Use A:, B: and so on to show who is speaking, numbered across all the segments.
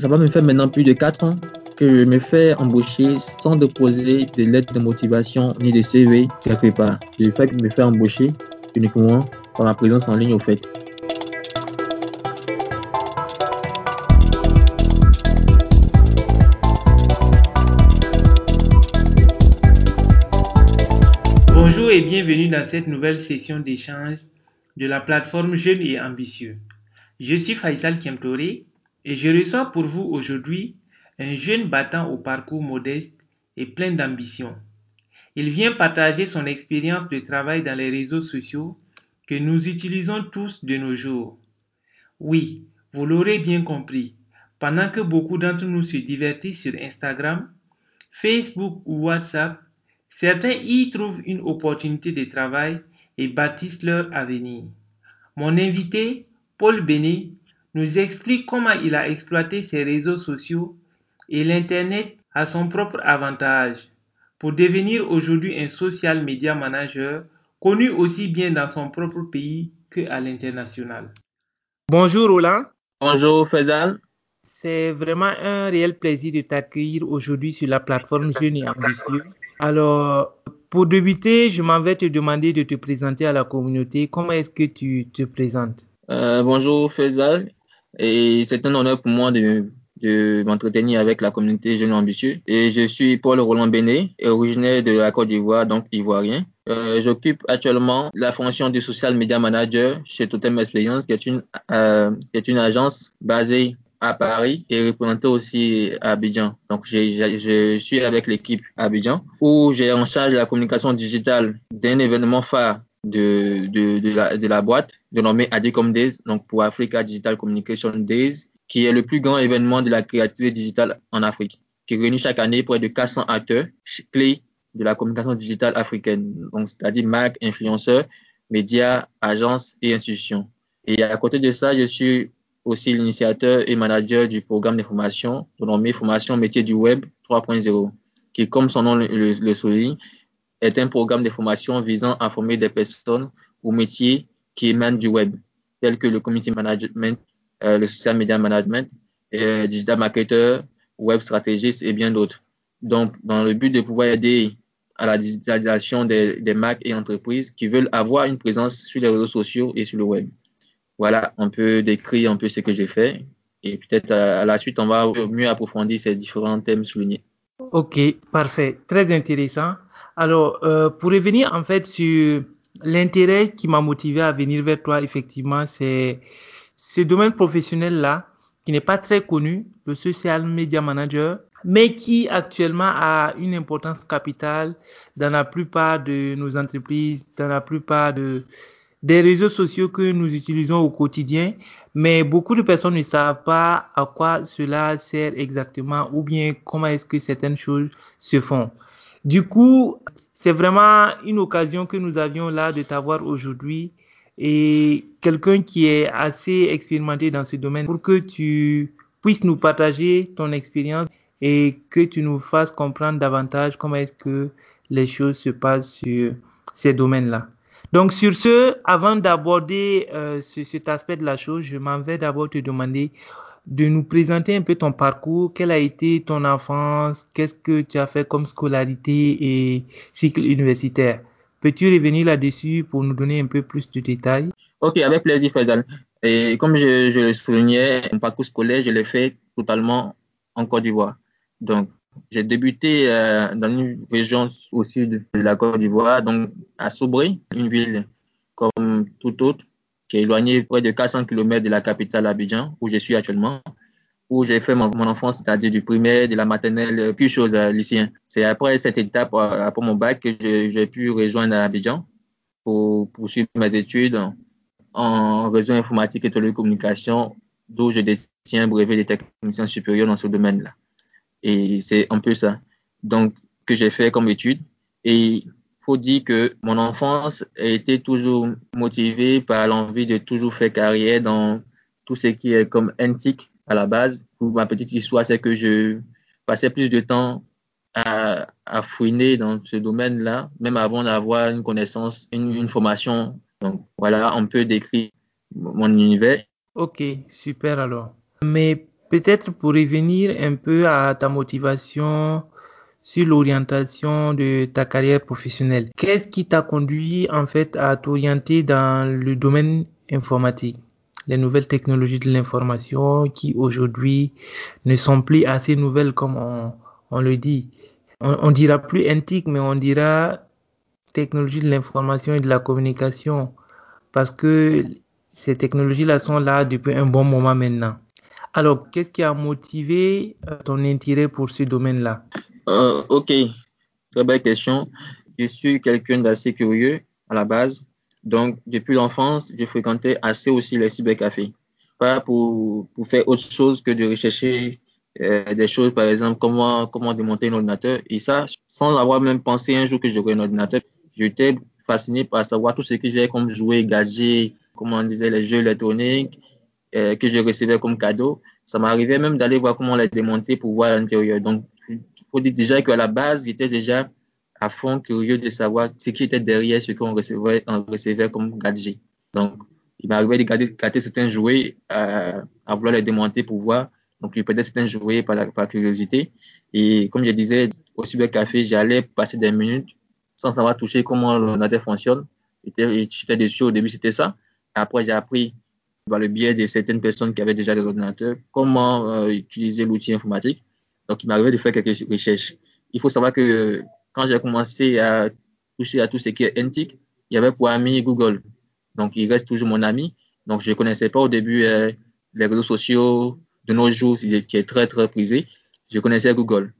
A: Ça va me faire maintenant plus de 4 ans que je me fais embaucher sans déposer de lettres de motivation ni de CV quelque part. Fais me faire embaucher uniquement par ma présence en ligne au fait.
B: Bonjour et bienvenue dans cette nouvelle session d'échange de la plateforme Jeunes et Ambitieux. Je suis Faisal Kemtore et je reçois pour vous aujourd'hui un jeune battant au parcours modeste et plein d'ambition. Il vient partager son expérience de travail dans les réseaux sociaux que nous utilisons tous de nos jours. Oui, vous l'aurez bien compris, pendant que beaucoup d'entre nous se divertissent sur Instagram, Facebook ou WhatsApp, certains y trouvent une opportunité de travail et bâtissent leur avenir. Mon invité, Paul Béné, nous explique comment il a exploité ses réseaux sociaux et l'Internet à son propre avantage pour devenir aujourd'hui un social media manager connu aussi bien dans son propre pays qu'à l'international. Bonjour Roland.
A: Bonjour Faisal.
B: C'est vraiment un réel plaisir de t'accueillir aujourd'hui sur la plateforme Jeunes et Ambitieux. Alors, pour débuter, je m'en vais te demander de te présenter à la communauté. Comment est-ce que tu te présentes?
A: Euh, Bonjour Faisal. Et c'est un honneur pour moi de, m'entretenir avec la communauté Jeunes Ambitieux. Et je suis Paul Roland Béné, originaire de la Côte d'Ivoire, donc ivoirien. Euh, J'occupe actuellement la fonction de social media manager chez Totem Experience, qui est une, euh, agence basée à Paris et représentée aussi à Abidjan. Donc, je suis avec l'équipe Abidjan où j'ai en charge la communication digitale d'un événement phare de, de, de, la, de boîte, dénommé ADICOM Days, donc pour Africa Digital Communication Days, qui est le plus grand événement de la créativité digitale en Afrique, qui réunit chaque année près de 400 acteurs clés de la communication digitale africaine, donc c'est-à-dire marques, influenceurs, médias, agences et institutions. Et à côté de ça, je suis aussi l'initiateur et manager du programme de formation dénommé Formation Métier du Web 3.0, qui, comme son nom le souligne, est un programme de formation visant à former des personnes aux métiers qui émanent du web, tels que le community management, euh, le social media management, euh, digital marketer, web stratégiste et bien d'autres. Donc, dans le but de pouvoir aider à la digitalisation des, marques et entreprises qui veulent avoir une présence sur les réseaux sociaux et sur le web. Voilà, on peut décrire un peu ce que j'ai fait et peut-être à, à la suite, on va mieux approfondir ces différents thèmes soulignés.
B: Ok, parfait. Très intéressant. Alors, euh, pour revenir en fait sur l'intérêt qui m'a motivé à venir vers toi, effectivement, c'est ce domaine professionnel-là qui n'est pas très connu, le social media manager, mais qui actuellement a une importance capitale dans la plupart de nos entreprises, dans la plupart de, des réseaux sociaux que nous utilisons au quotidien. Mais beaucoup de personnes ne savent pas à quoi cela sert exactement ou bien comment est-ce que certaines choses se font. Du coup, c'est vraiment une occasion que nous avions là de t'avoir aujourd'hui et quelqu'un qui est assez expérimenté dans ce domaine pour que tu puisses nous partager ton expérience et que tu nous fasses comprendre davantage comment est-ce que les choses se passent sur ces domaines-là. Donc sur ce, avant d'aborder euh, ce, cet aspect de la chose, je m'en vais d'abord te demander de nous présenter un peu ton parcours, quelle a été ton enfance, qu'est-ce que tu as fait comme scolarité et cycle universitaire? Peux-tu revenir là-dessus pour nous donner un peu plus de détails?
A: Ok, avec plaisir, Faisal. Et comme je, je le soulignais, mon parcours scolaire, je l'ai fait totalement en Côte d'Ivoire. Donc, j'ai débuté euh, dans une région au sud de la Côte d'Ivoire, donc à Sobré, une ville comme toute autre, qui est éloignée près de 400 km de la capitale Abidjan, où je suis actuellement, où j'ai fait mon, enfance, c'est-à-dire du primaire, de la maternelle, plus chose euh, lycéen. C'est après cette étape, euh, après mon bac, que j'ai pu rejoindre Abidjan pour poursuivre mes études en réseau informatique et télécommunication, d'où je détiens un brevet de technicien supérieur dans ce domaine-là. Et c'est un peu ça. Donc, que j'ai fait comme étude. Et faut dire que mon enfance a été toujours motivée par l'envie de toujours faire carrière dans tout ce qui est comme NTIC à la base. Pour ma petite histoire, c'est que je passais plus de temps à, à fouiner dans ce domaine-là, même avant d'avoir une connaissance, une, une, formation. Donc voilà, on peut décrire mon univers.
B: Ok, super alors. Mais Peut-être pour revenir un peu à ta motivation sur l'orientation de ta carrière professionnelle. Qu'est-ce qui t'a conduit en fait à t'orienter dans le domaine informatique? Les nouvelles technologies de l'information qui aujourd'hui ne sont plus assez nouvelles comme on, le dit. On, on, dira plus antique, mais on dira technologies de l'information et de la communication parce que ces technologies-là sont là depuis un bon moment maintenant. Alors, qu'est-ce qui a motivé euh, ton intérêt pour ce domaine-là?
A: Euh, Ok, très belle question. Je suis quelqu'un d'assez curieux à la base. Donc, depuis l'enfance, je fréquentais assez aussi les cybercafés. Pas pour, pour faire autre chose que de rechercher euh, des choses, par exemple, comment, comment démonter un ordinateur. Et ça, sans avoir même pensé un jour que j'aurais un ordinateur, j'étais fasciné par savoir tout ce que j'ai comme jouer, gadgets, comment on disait, les jeux électroniques euh, que je recevais comme cadeau. Ça m'arrivait même d'aller voir comment les démonter pour voir l'intérieur. Donc, faut dire déjà qu'à la base, j'étais déjà à fond curieux de savoir ce qui était derrière ce qu'on recevait, on recevait comme gadget. Donc, il m'arrivait de garder, certains jouets, euh, à vouloir les démonter pour voir. Donc, je perdais certains jouets par curiosité. Et comme je disais, au cybercafé, j'allais passer des minutes sans savoir toucher comment l'ordinateur fonctionne. J'étais dessus au début, c'était ça. Après, j'ai appris par le biais de certaines personnes qui avaient déjà des ordinateurs comment euh, utiliser l'outil informatique. Donc, il m'arrivait de faire quelques recherches. Il faut savoir que quand j'ai commencé à toucher à tout ce qui est antique, il y avait pour ami Google. Donc, il reste toujours mon ami. Donc, je ne connaissais pas au début euh, les réseaux sociaux de nos jours, qui est très, très prisé. Je connaissais Google.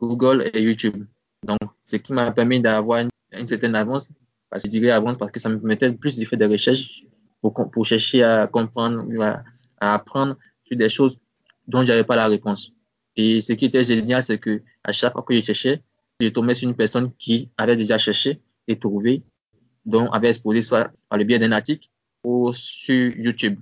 A: Google et YouTube. Donc, ce qui m'a permis d'avoir une, certaine avance, parce que je avance parce que ça me permettait plus de faire des recherches pour, pour chercher à comprendre, à, à apprendre sur des choses dont je n'avais pas la réponse. Et ce qui était génial, c'est que à chaque fois que je cherchais, je tombais sur une personne qui avait déjà cherché et trouvé, dont avait exposé soit par le biais d'un article ou sur YouTube.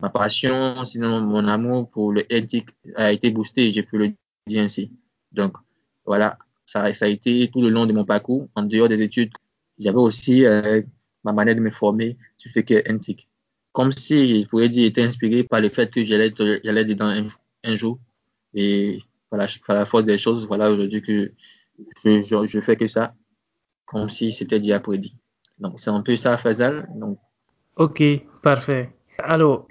A: Ma passion, sinon mon amour pour le éthique a été boosté, j'ai pu le dire ainsi. Donc, voilà, ça, a été tout le long de mon parcours. En dehors des études, j'avais aussi euh, ma manière de me former sur ce qui est éthique. Comme si, je pourrais dire, j'étais inspiré par le fait que j'allais dedans un, un, jour. Et voilà, à la force des choses, voilà aujourd'hui que je, je, je, fais que ça, comme si c'était déjà prédit. Donc, c'est un peu ça, Fazal. Donc...
B: Ok, parfait. Alors,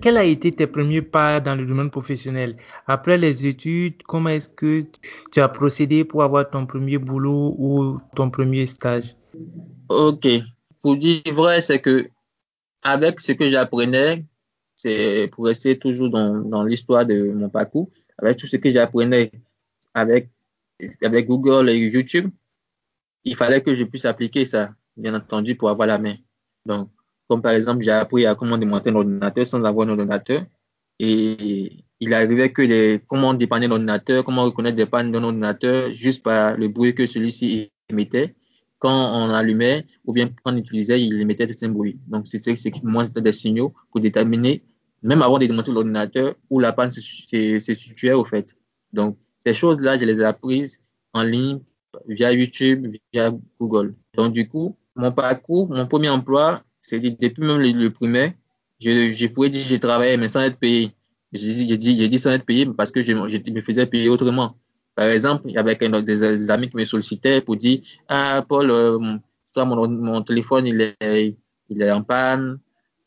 B: quels a été tes premiers pas dans le domaine professionnel? Après les études, comment est-ce que tu as procédé pour avoir ton premier boulot ou ton premier stage?
A: Ok. Pour dire vrai, c'est que avec ce que j'apprenais, c'est pour rester toujours dans, dans l'histoire de mon parcours, avec tout ce que j'apprenais avec avec Google et YouTube, il fallait que je puisse appliquer ça, bien entendu, pour avoir la main. Donc, comme par exemple, j'ai appris à comment démonter un ordinateur sans avoir un ordinateur. Et il arrivait que les, comment dépanner l'ordinateur, comment reconnaître des pannes d'un ordinateur juste par le bruit que celui-ci émettait. Quand on allumait ou bien quand on utilisait, il émettait un bruit. Donc, c'était moi, c'était des signaux pour déterminer, même avant de démonter l'ordinateur, où la panne se, situait au fait. Donc, ces choses-là, je les ai apprises en ligne via YouTube, via Google. Donc, du coup, mon parcours, mon premier emploi, c'est depuis même le, primaire, je, je pourrais dire que j'ai travaillé, mais sans être payé. J'ai dit, dit, sans être payé parce que je, me faisais payer autrement. Par exemple, il y avait des, des, amis qui me sollicitaient pour dire Ah, Paul, euh, soit mon, mon téléphone il est, il est en panne,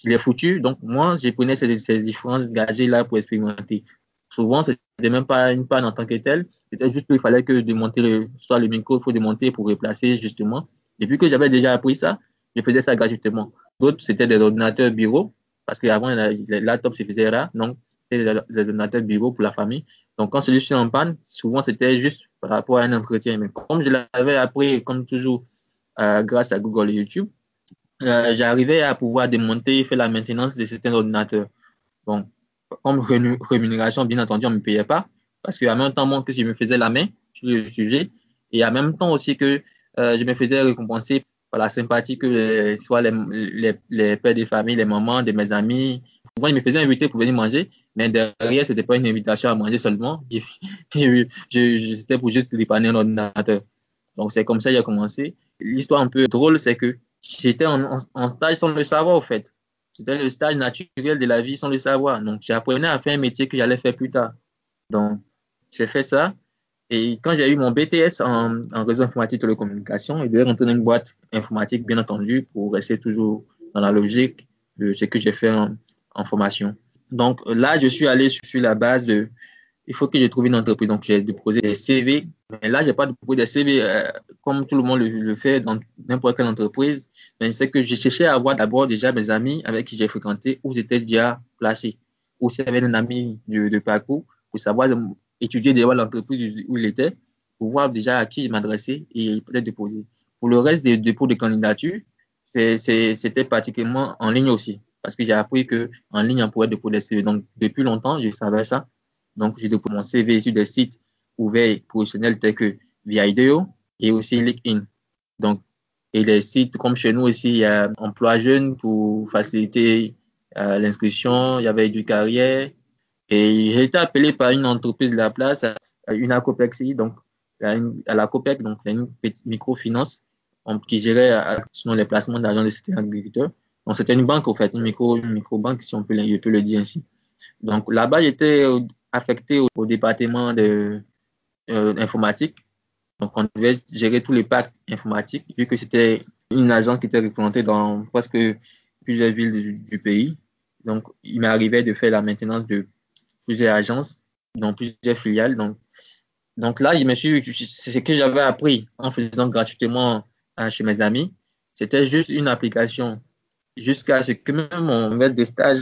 A: il est foutu. Donc, moi, je prenais ces, ces différents gadgets-là pour expérimenter. Souvent, ce n'était même pas une panne en tant que telle. C'était juste qu'il fallait que démonter le, soit le micro, il faut démonter pour replacer justement. Et puis que j'avais déjà appris ça, je faisais ça gratuitement. D'autres, c'était des ordinateurs bureau, parce qu'avant, les laptops se faisaient là. Donc, c'était des ordinateurs bureau pour la famille. Donc, quand celui-ci en panne, souvent, c'était juste par rapport à un entretien. Mais comme je l'avais appris, comme toujours, euh, grâce à Google et YouTube, euh, j'arrivais à pouvoir démonter et faire la maintenance de certains ordinateurs. Bon, comme rémunération, bien entendu, on ne me payait pas parce qu'en même temps, que je me faisais la main sur le sujet et en même temps aussi que euh, je me faisais récompenser par la sympathie que les, soit les, les, les, pères de famille, les mamans de mes amis, moi, ils me faisaient inviter pour venir manger, mais derrière, c'était pas une invitation à manger seulement. C'était pour juste dépanner un ordinateur. Donc, c'est comme ça que j'ai commencé. L'histoire un peu drôle, c'est que j'étais en, stage sans le savoir, au fait. C'était le stage naturel de la vie sans le savoir. Donc, j'apprenais à faire un métier que j'allais faire plus tard. Donc, j'ai fait ça. Et quand j'ai eu mon BTS en, réseau informatique télécommunication, je devais rentrer dans une boîte informatique, bien entendu, pour rester toujours dans la logique de ce que j'ai fait en, formation. Donc là, je suis allé sur la base de, il faut que je trouve une entreprise. Donc j'ai déposé des CV. Mais là, j'ai pas déposé des CV euh, comme tout le monde le, fait dans n'importe quelle entreprise. Mais c'est que j'ai cherché à avoir d'abord déjà mes amis avec qui j'ai fréquenté où j'étais déjà placé. Ou s'il y avait un ami de, de parcours pour savoir étudier déjà l'entreprise où il était pour voir déjà à qui m'adresser et peut-être déposer. Pour le reste des dépôts de candidature, c'était pratiquement en ligne aussi parce que j'ai appris que en ligne on pouvait déposer des CV. Donc depuis longtemps, je savais ça. Donc j'ai déposé mon CV sur des sites ouverts professionnels tels que Viaideo et aussi LinkedIn. Donc et les sites comme chez nous aussi, il y a Emploi Jeune pour faciliter euh, l'inscription, il y avait du carrière, et j'ai été appelé par une entreprise de la place, une Acopexi, donc à la COPEC, donc une petite microfinance qui gérait selon les placements d'argent des citoyens agriculteurs. Donc c'était une banque, en fait, une micro, une micro-banque, si on peut, le dire ainsi. Donc là-bas, j'étais affecté au, département de euh, informatique. Donc on devait gérer tous les packs informatiques, vu que c'était une agence qui était représentée dans presque plusieurs villes du, pays. Donc il m'arrivait de faire la maintenance de plusieurs agences, dans plusieurs filiales. Donc, donc là, je me suis, c'est ce que j'avais appris en faisant gratuitement hein, chez mes amis. C'était juste une application. Jusqu'à ce que même mon maître de stage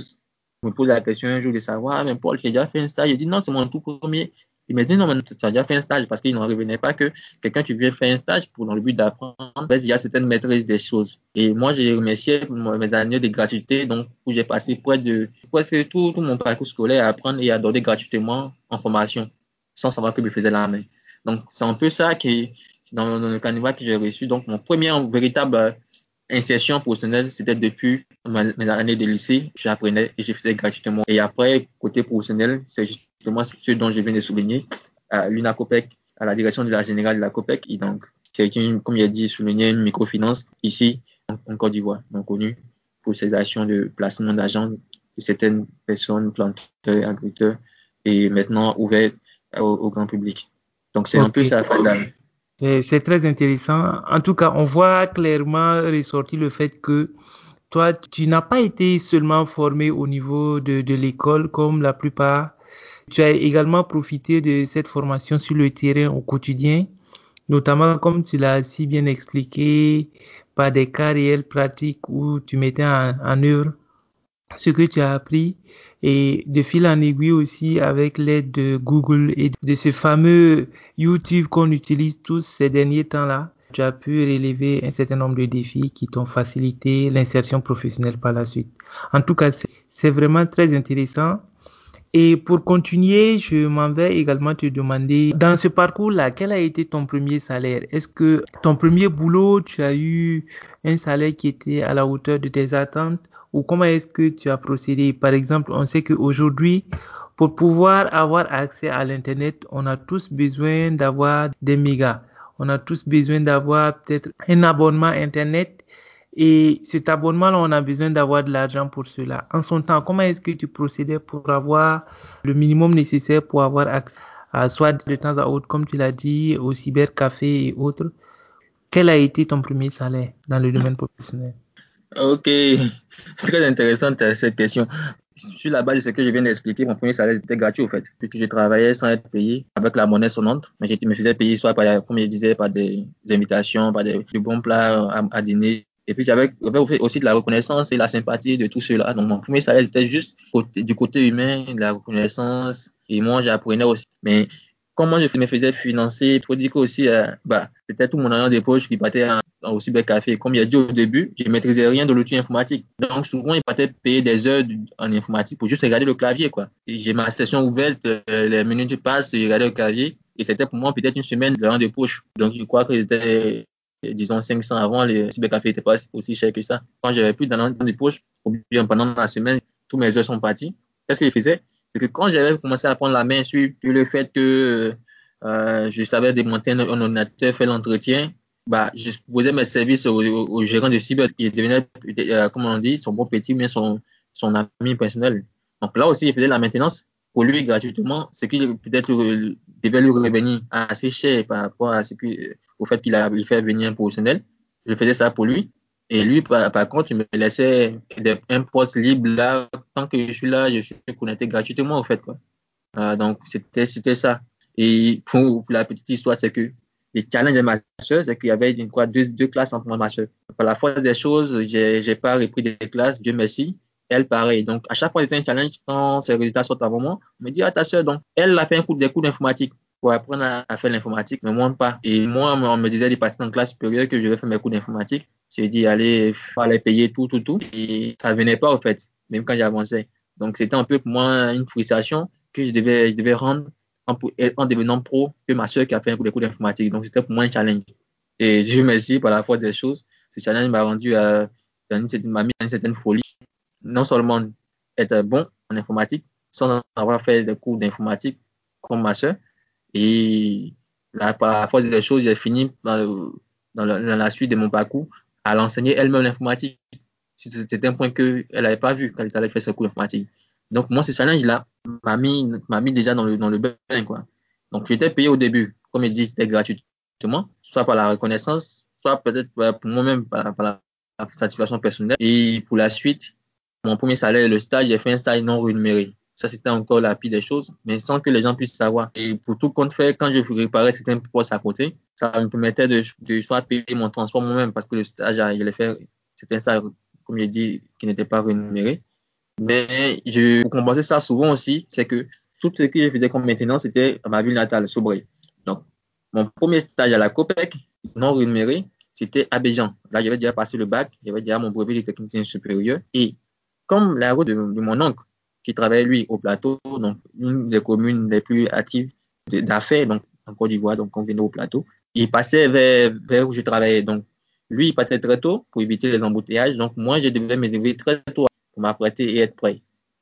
A: me pose la question un jour de savoir, ah, mais Paul, j'ai déjà fait un stage. Je dis non, c'est mon tout premier. Il m'a dit non, mais tu as déjà fait un stage parce qu'il n'en revenait pas que quelqu'un qui vient faire un stage pour dans le but d'apprendre. il y a certaines maîtrises des choses. Et moi, j'ai remercié mes années de gratuité, donc où j'ai passé près de presque tout, mon parcours scolaire à apprendre et à donner gratuitement en formation, sans savoir que je faisais la main. Donc, c'est un peu ça qui, dans, le canevas que j'ai reçu. Donc, mon premier véritable insertion professionnelle, c'était depuis mes années de lycée. J'apprenais et je faisais gratuitement. Et après, côté professionnel, c'est justement ce dont je viens de souligner. À l'UNACOPEC, à la direction de la générale de la COPEC, et donc, qui est, comme il a dit, souligné une microfinance ici, en, Côte d'Ivoire, donc connue pour ses actions de placement d'argent de certaines personnes, planteurs, agriculteurs, et maintenant ouverte au, grand public. Donc, c'est un peu ça, Fazal.
B: C'est très intéressant. En tout cas, on voit clairement ressortir le fait que toi, tu n'as pas été seulement formé au niveau de, de l'école comme la plupart. Tu as également profité de cette formation sur le terrain au quotidien, notamment comme tu l'as si bien expliqué, par des cas réels pratiques où tu mettais en, œuvre ce que tu as appris et de fil en aiguille aussi avec l'aide de Google et de ce fameux YouTube qu'on utilise tous ces derniers temps-là. Tu as pu relever un certain nombre de défis qui t'ont facilité l'insertion professionnelle par la suite. En tout cas, c'est vraiment très intéressant. Et pour continuer, je m'en vais également te demander, dans ce parcours-là, quel a été ton premier salaire? Est-ce que ton premier boulot, tu as eu un salaire qui était à la hauteur de tes attentes? Ou comment est-ce que tu as procédé? Par exemple, on sait qu'aujourd'hui, pour pouvoir avoir accès à l'Internet, on a tous besoin d'avoir des mégas. On a tous besoin d'avoir peut-être un abonnement Internet. Et cet abonnement-là, on a besoin d'avoir de l'argent pour cela. En son temps, comment est-ce que tu procédais pour avoir le minimum nécessaire pour avoir accès à soit de temps à autre, comme tu l'as dit, au cybercafé et autres? Quel a été ton premier salaire dans le domaine professionnel?
A: Ok, très intéressante euh, cette question. Sur la base de ce que je viens d'expliquer, mon premier salaire était gratuit au fait, puisque je travaillais sans être payé avec la monnaie sonnante, mais je me faisais payer soit par, comme je disais, par des, invitations, par des, bons plats à, dîner. Et puis j'avais aussi de la reconnaissance et la sympathie de tout cela. Donc mon premier salaire était juste du côté humain, de la reconnaissance. Et moi j'apprenais aussi. Mais comment je me faisais financer, il faut dire que aussi, euh, bah, c'était tout mon argent de poche qui partait au cybercafé. Comme il a dit au début, je ne maîtrisais rien de l'outil informatique. Donc, souvent, il partait payer des heures en informatique pour juste regarder le clavier. J'ai ma session ouverte, euh, les minutes passent, je regardais le clavier. Et c'était pour moi peut-être une semaine de de poche. Donc, je crois que c'était, disons, 500 avant, le cybercafé n'était pas aussi cher que ça. Quand j'avais plus d'argent de poche, bien pendant la semaine, tous mes heures sont parties. Qu'est-ce que je faisais? C'est que quand j'avais commencé à prendre la main sur le fait que euh, je savais démonter un ordinateur, faire l'entretien, bah, je proposais mes services au, gérant de cyber qui devenait, euh, comme on dit, son bon petit, mais son, son ami personnel. Donc là aussi, il faisait la maintenance pour lui gratuitement, ce qui peut-être euh, devait lui revenir assez cher par rapport que, au fait qu'il a fait venir un professionnel. Je faisais ça pour lui. Et lui, par, contre, il me laissait un poste libre là. Tant que je suis là, je suis connecté gratuitement, au fait. Quoi. Euh, donc, c'était, ça. Et pour, la petite histoire, c'est que les challenges de ma soeur, c'est qu'il y avait une, quoi, deux, deux classes entre moi et ma soeur. Par la force des choses, j'ai, j'ai pas repris des classes, Dieu merci. Elle, pareil. Donc, à chaque fois, c'était un challenge quand ces résultats sortent avant moi. On me dit, ah, ta soeur, donc, elle a fait un coup, des cours d'informatique pour apprendre à, faire l'informatique, mais moi pas. Et moi, on me disait de passer dans classe supérieure que je vais faire mes cours d'informatique. J'ai dit, allez, fallait payer tout, tout, tout. Et ça venait pas, au fait, même quand j'avançais. Donc, c'était un peu pour moi une frustration que je devais, je devais rendre en, en devenant pro que ma soeur qui a fait un cours, cours d'informatique. Donc, c'était pour moi un challenge. Et je me merci par la foi des choses. Ce challenge m'a rendu à, m'a mis une certaine folie. Non seulement être bon en informatique, sans avoir fait des cours d'informatique comme ma soeur, et par la force des choses, j'ai fini dans, dans, la suite de mon parcours à l'enseigner elle-même l'informatique. C'était un point qu'elle n'avait pas vu quand elle allait faire ce cours d'informatique. Donc, moi, ce challenge-là m'a mis, déjà dans le, bain. Donc, j'étais payé au début. Comme il dit, c'était gratuitement, soit par la reconnaissance, soit peut-être pour moi-même par, la satisfaction personnelle. Et pour la suite, mon premier salaire, le stage, j'ai fait un stage non rémunéré. Ça, c'était encore la pire des choses, mais sans que les gens puissent savoir. Et pour tout compte fait, quand je réparais certains postes à côté, ça me permettait de, de soit payer mon transport moi-même parce que le stage, je l'ai fait, c'était un stage, comme je dit, qui n'était pas rémunéré. Mais je, pour compenser ça souvent aussi, c'est que tout ce que je faisais comme maintenance, c'était ma ville natale, Sobré. Donc, mon premier stage à la COPEC, non rémunéré, c'était à Béjan. Là, j'avais déjà passé le bac, j'avais déjà mon brevet de technicien supérieur. Et comme la route de mon oncle qui travaillait, lui, au plateau, donc une des communes les plus actives d'affaires, donc en Côte d'Ivoire, donc on venait au plateau. Il passait vers, vers où je travaillais. Donc, lui, il partait très tôt pour éviter les embouteillages. Donc, moi, je devais me lever très tôt pour m'apprêter et être prêt.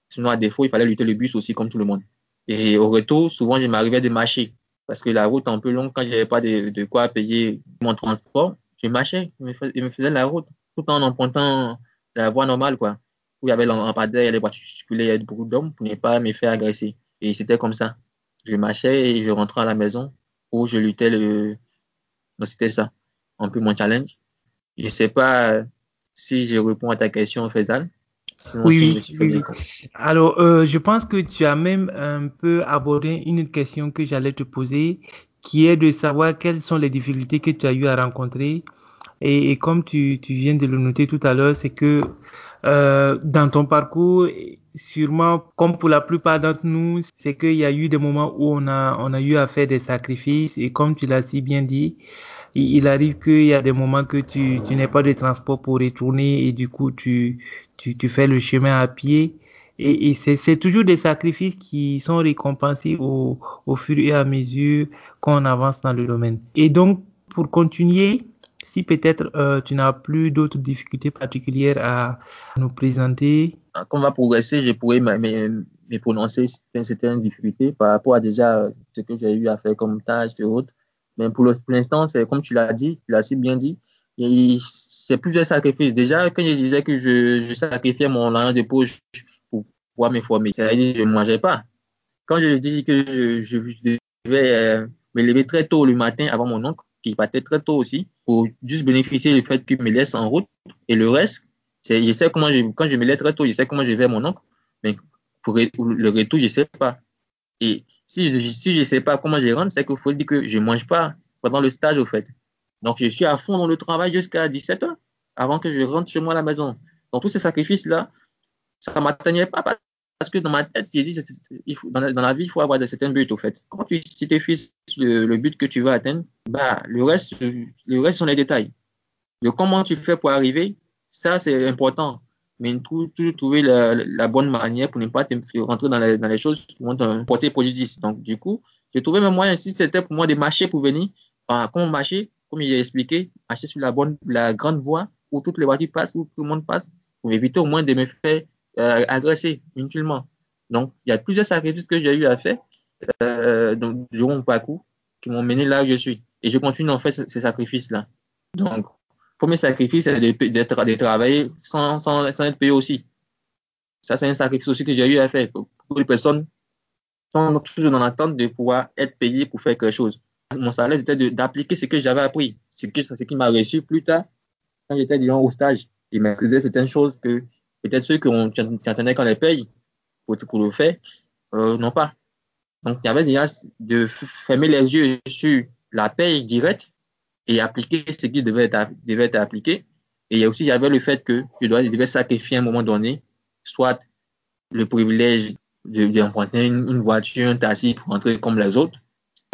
A: Sinon, à défaut, il fallait lutter le bus aussi, comme tout le monde. Et au retour, souvent, je m'arrivais de marcher parce que la route est un peu longue. Quand je n'avais pas de, de, quoi payer mon transport, je marchais. Je me, faisais la route tout en empruntant la voie normale, quoi où il y avait l'empadaire, il y avait les voitures circulaires, il y avait beaucoup d'hommes pour ne pas me faire agresser. Et c'était comme ça. Je marchais et je rentrais à la maison où je luttais le. Donc c'était ça, un peu mon challenge. Je ne sais pas si je réponds à ta question, Faisal.
B: oui, oui. Alors, euh, je pense que tu as même un peu abordé une question que j'allais te poser, qui est de savoir quelles sont les difficultés que tu as eu à rencontrer. Et, et comme tu, tu, viens de le noter tout à l'heure, c'est que euh, dans ton parcours, sûrement, comme pour la plupart d'entre nous, c'est qu'il y a eu des moments où on a, on a eu à faire des sacrifices et comme tu l'as si bien dit, il, arrive qu'il y a des moments que tu, tu n'as pas de transport pour retourner et du coup tu, tu, tu fais le chemin à pied. Et, et c'est toujours des sacrifices qui sont récompensés au, au fur et à mesure qu'on avance dans le domaine. Et donc, pour continuer, si peut-être euh, tu n'as plus d'autres difficultés particulières à nous présenter.
A: Quand on va progresser, je pourrais me prononcer certaines difficultés par rapport à déjà ce que j'ai eu à faire comme tâche et autres. Mais pour l'instant, c'est comme tu l'as dit, tu l'as si bien dit, c'est plusieurs sacrifices. Déjà, quand je disais que je, sacrifiais mon argent de poche pour pouvoir me former, c'est-à-dire que je ne mangeais pas. Quand je dis que je, devais euh, me lever très tôt le matin avant mon oncle, qui partait très tôt aussi, pour juste bénéficier du fait qu'il me laisse en route. Et le reste, c'est, je sais comment je, quand je me lève très tôt, je sais comment je vais à mon oncle, mais pour le retour, je sais pas. Et si je, si je sais pas comment je rentre, c'est qu'il faut dire que je mange pas pendant le stage, au fait. Donc, je suis à fond dans le travail jusqu'à 17 h avant que je rentre chez moi à la maison. Donc, tous ces sacrifices-là, ça ne m'atteignait pas que dans ma tête, j'ai dit, il faut, dans, la, vie, il faut avoir de certains buts, au fait. Quand tu, si tu le, but que tu veux atteindre, bah, le reste, le reste sont les détails. Le comment tu fais pour arriver, ça, c'est important. Mais toujours trouver la, bonne manière pour ne pas rentrer dans les, choses qui vont te porter préjudice. Donc, du coup, j'ai trouvé mes moyens. Si c'était pour moi de marcher pour venir, bah, comment marcher, comme il a expliqué, marcher sur la bonne, la grande voie où toutes les voitures passent, où tout le monde passe, pour éviter au moins de me faire euh, agressé inutilement. Donc, il y a plusieurs sacrifices que j'ai eu à faire euh, donc, durant mon parcours qui m'ont mené là où je suis. Et je continue en fait ces sacrifices-là. Donc, premier sacrifice, c'est de, travailler sans, être payé aussi. Ça, c'est un sacrifice aussi que j'ai eu à faire. Pour les personnes sont toujours dans l'attente de pouvoir être payées pour faire quelque chose. Mon salaire, c'était d'appliquer ce que j'avais appris, ce, ce qui m'a reçu plus tard quand j'étais disons, au stage. Et maîtriser certaines choses que peut-être ceux qu'on attendait qu'on les paye pour, pour le faire, euh, non pas. Donc, il y déjà de fermer les yeux sur la paye directe et appliquer ce qui devait être, appliqué. Et aussi, il y avait le fait que je, devais sacrifier à un moment donné, soit le privilège d'emprunter une, une, voiture, un taxi pour rentrer comme les autres,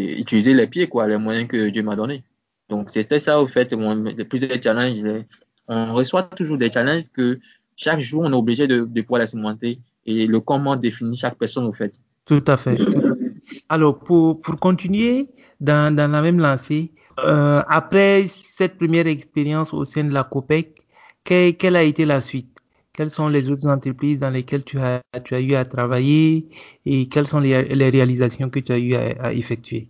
A: et utiliser les pieds, quoi, les moyens que Dieu m'a donné. Donc, c'était ça, au fait, mon, plusieurs challenges. On reçoit toujours des challenges que chaque jour, on est obligé de, de pouvoir les surmonter. Et le comment définit chaque personne, au fait.
B: Tout à fait. Alors, pour, pour continuer dans, dans la même lancée, euh, après cette première expérience au sein de la COPEC, quelle a été la suite? Quelles sont les autres entreprises dans lesquelles tu as, tu as eu à travailler et quelles sont les, les réalisations que tu as eu à, effectuer?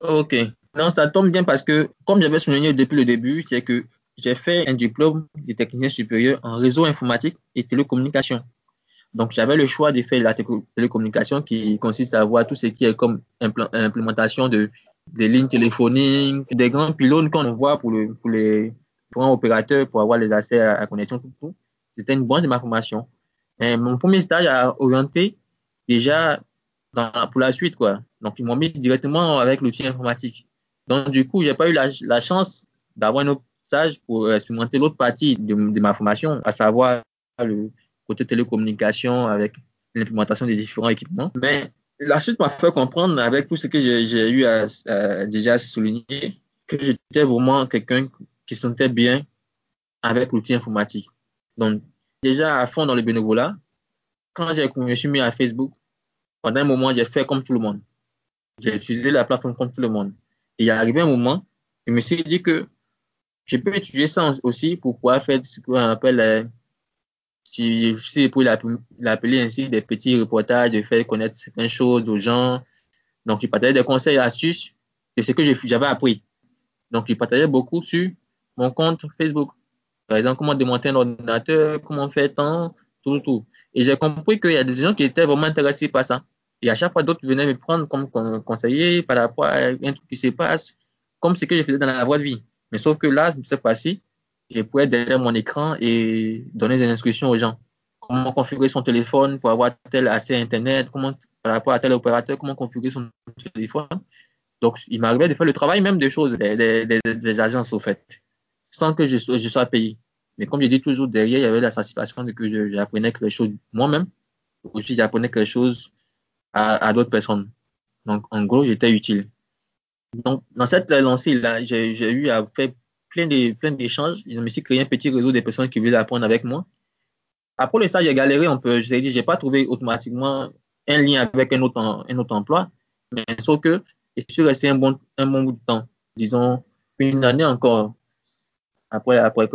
A: Ok. Non, ça tombe bien parce que, comme j'avais souligné depuis le début, c'est que j'ai fait un diplôme de technicien supérieur en réseau informatique et télécommunication. Donc, j'avais le choix de faire la télécommunication qui consiste à voir tout ce qui est comme implémentation de, des lignes téléphoniques, des grands pylônes qu'on voit pour, le, pour les grands opérateurs pour avoir les accès à la connexion, tout, tout. C'était une branche de ma formation. Mon premier stage a orienté déjà pour la suite, quoi. Donc, ils m'ont mis directement avec l'outil informatique. Donc, du coup, j'ai pas eu la, la chance d'avoir un autre pour expérimenter l'autre partie de, ma formation, à savoir le, côté télécommunication avec l'implémentation des différents équipements. Mais la suite m'a fait comprendre, avec tout ce que j'ai eu à, déjà souligner, que j'étais vraiment quelqu'un qui se sentait bien avec l'outil informatique. Donc, déjà à fond dans le bénévolat, quand je me suis mis à Facebook, pendant un moment, j'ai fait comme tout le monde. J'ai utilisé la plateforme comme tout le monde. Et il est arrivé un moment, je me suis dit que je peux utiliser ça aussi pour pouvoir faire ce qu'on appelle euh, si, si pour l'appeler ainsi, des petits reportages, de faire connaître certaines choses aux gens. Donc, je partageais des conseils, astuces de ce que j'avais appris. Donc, je partageais beaucoup sur mon compte Facebook. Par exemple, comment démonter un ordinateur, comment faire tant, tout, tout. Et j'ai compris qu'il y a des gens qui étaient vraiment intéressés par ça. Et à chaque fois, d'autres venaient me prendre comme conseiller par rapport à un truc qui se passe, comme ce que je faisais dans la de vie. Mais sauf que là, cette fois-ci, je pouvais derrière mon écran et donner des instructions aux gens. Comment configurer son téléphone pour avoir tel accès à Internet, comment, par rapport à tel opérateur, comment configurer son téléphone. Donc, il m'arrivait de faire le travail même des choses, des, des, agences, au fait, sans que je, sois payé. Mais comme je dis toujours, derrière, il y avait la satisfaction de que j'apprenais quelque chose moi-même. Aussi, j'apprenais quelque chose à d'autres personnes. Donc, en gros, j'étais utile. Donc, dans cette lancée-là, j'ai eu à faire plein de plein d'échanges. Je me suis créé un petit réseau de personnes qui voulaient apprendre avec moi. Après le stage, j'ai galéré un peu. Je dit, j'ai pas trouvé automatiquement un lien avec un autre, un autre emploi, mais sauf que je suis resté un bon, un bon bout de temps, disons une année encore après, après.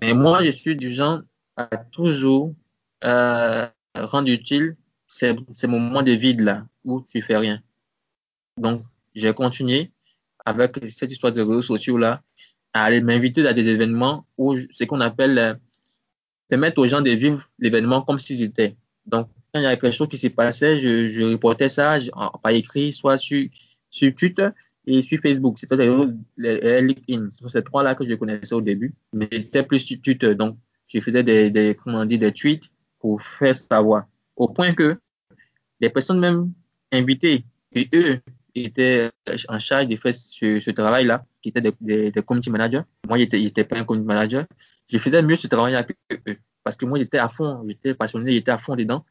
A: Mais moi, je suis du genre à toujours euh, rendre utile ces, ces moments de vide là où tu fais rien. Donc, j'ai continué avec cette histoire de réseaux sociaux là à aller m'inviter à des événements où ce qu'on appelle euh, permettre aux gens de vivre l'événement comme s'ils étaient. Donc, quand il y a quelque chose qui s'est passé, je, reportais ça par écrit, soit sur, sur Twitter et sur Facebook. C'était les, LinkedIn. Ce sont ces trois-là que je connaissais au début. Mais j'étais plus sur Twitter. Donc, je faisais des, des, des tweets pour faire savoir. Au point que les personnes même invitées, et eux, étaient en charge de faire ce, travail-là, qui étaient des, des, des, community managers. Moi, je n'étais pas un community manager. Je faisais mieux ce travail-là que eux. Parce que moi, j'étais à fond, j'étais passionné, j'étais à fond dedans.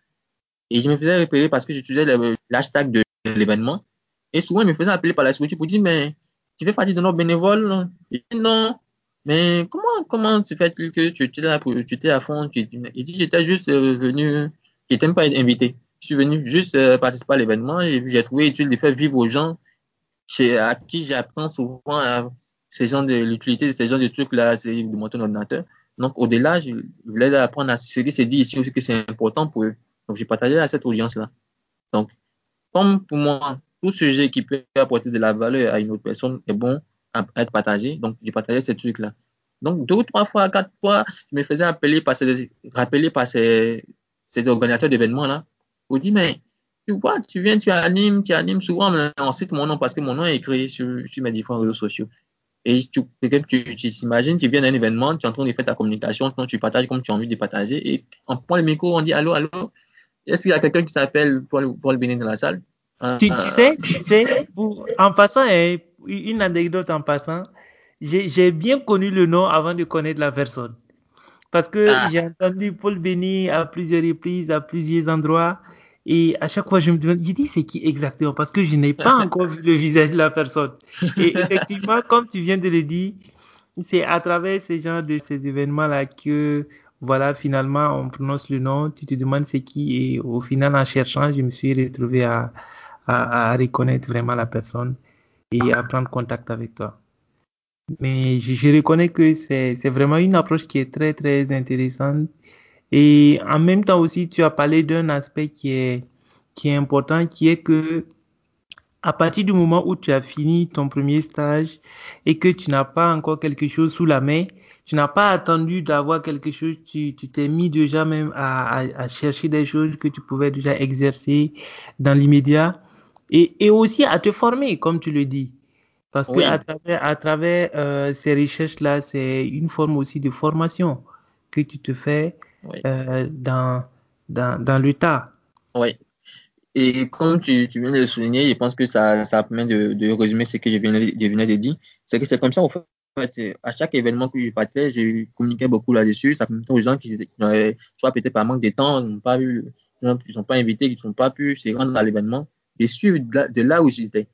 A: Et je me faisais repérer parce que j'utilisais l'hashtag de l'événement. Et souvent, ils me faisaient appeler par la sécurité pour dire, mais tu fais partie de nos bénévoles? Et non. Mais comment, comment se fait-il que tu étais, là tu étais à fond tu, Il dit, j'étais juste euh, venu, j'étais même pas invité je suis venu juste euh, participer à l'événement et j'ai trouvé utile de faire vivre aux gens à qui j'apprends souvent à ces gens de l'utilité de ces gens de trucs là, c'est de monter un ordinateur. Donc au-delà, je voulais apprendre à ce qui s'est dit ici aussi que c'est important pour eux. Donc j'ai partagé à cette audience-là. Donc, comme pour moi, tout sujet qui peut apporter de la valeur à une autre personne est bon, à être partagé. Donc, je partageais ces trucs-là. Donc, deux trois fois, quatre fois, je me faisais appeler par ces, rappeler par ces, ces organisateurs d'événements-là. On dit, mais tu vois, tu viens, tu animes, tu animes souvent, mais on cite mon nom parce que mon nom est écrit sur, sur mes différents réseaux sociaux. Et tu, tu, tu t'imagines, tu viens d'un événement, tu es en train de faire ta communication, tu partages comme tu as envie de partager, et on prend le micro, on dit allô, allô, est-ce qu'il y a quelqu'un qui s'appelle Paul, Paul Bénin dans la salle?
B: Tu, tu, sais, tu sais, en passant, hein, une anecdote en passant, j'ai bien connu le nom avant de connaître la personne. Parce que ah. j'ai entendu Paul Béni à plusieurs reprises, à plusieurs endroits. Et à chaque fois, je me demande, j'ai dit c'est qui exactement? Parce que je n'ai pas encore vu le visage de la personne. Et effectivement, comme tu viens de le dire, c'est à travers ces genres de ces événements-là que, voilà, finalement, on prononce le nom, tu te demandes c'est qui. Et au final, en cherchant, je me suis retrouvé à, à, à reconnaître vraiment la personne et à prendre contact avec toi. Mais je, je reconnais que c'est vraiment une approche qui est très, très intéressante. Et en même temps aussi, tu as parlé d'un aspect qui est, qui est important, qui est que à partir du moment où tu as fini ton premier stage et que tu n'as pas encore quelque chose sous la main, tu n'as pas attendu d'avoir quelque chose, tu t'es mis déjà même à, à, à, chercher des choses que tu pouvais déjà exercer dans l'immédiat et, et aussi à te former, comme tu le dis. Parce que à travers, à travers euh, ces recherches-là, c'est une forme aussi de formation que tu te fais euh, dans, dans, dans le tas.
A: Oui. Et comme tu, tu, viens de le souligner, je pense que ça, ça permet de, de résumer ce que je viens de dire. C'est que c'est comme ça, en fait, à chaque événement que je partais, je communiquais beaucoup là-dessus. Ça permettait aux gens qui, soit peut-être par manque de temps, n'ont pas eu, ils ne sont pas invités, qui n'ont pas pu se rendre à l'événement, de suivre de là où j'étais.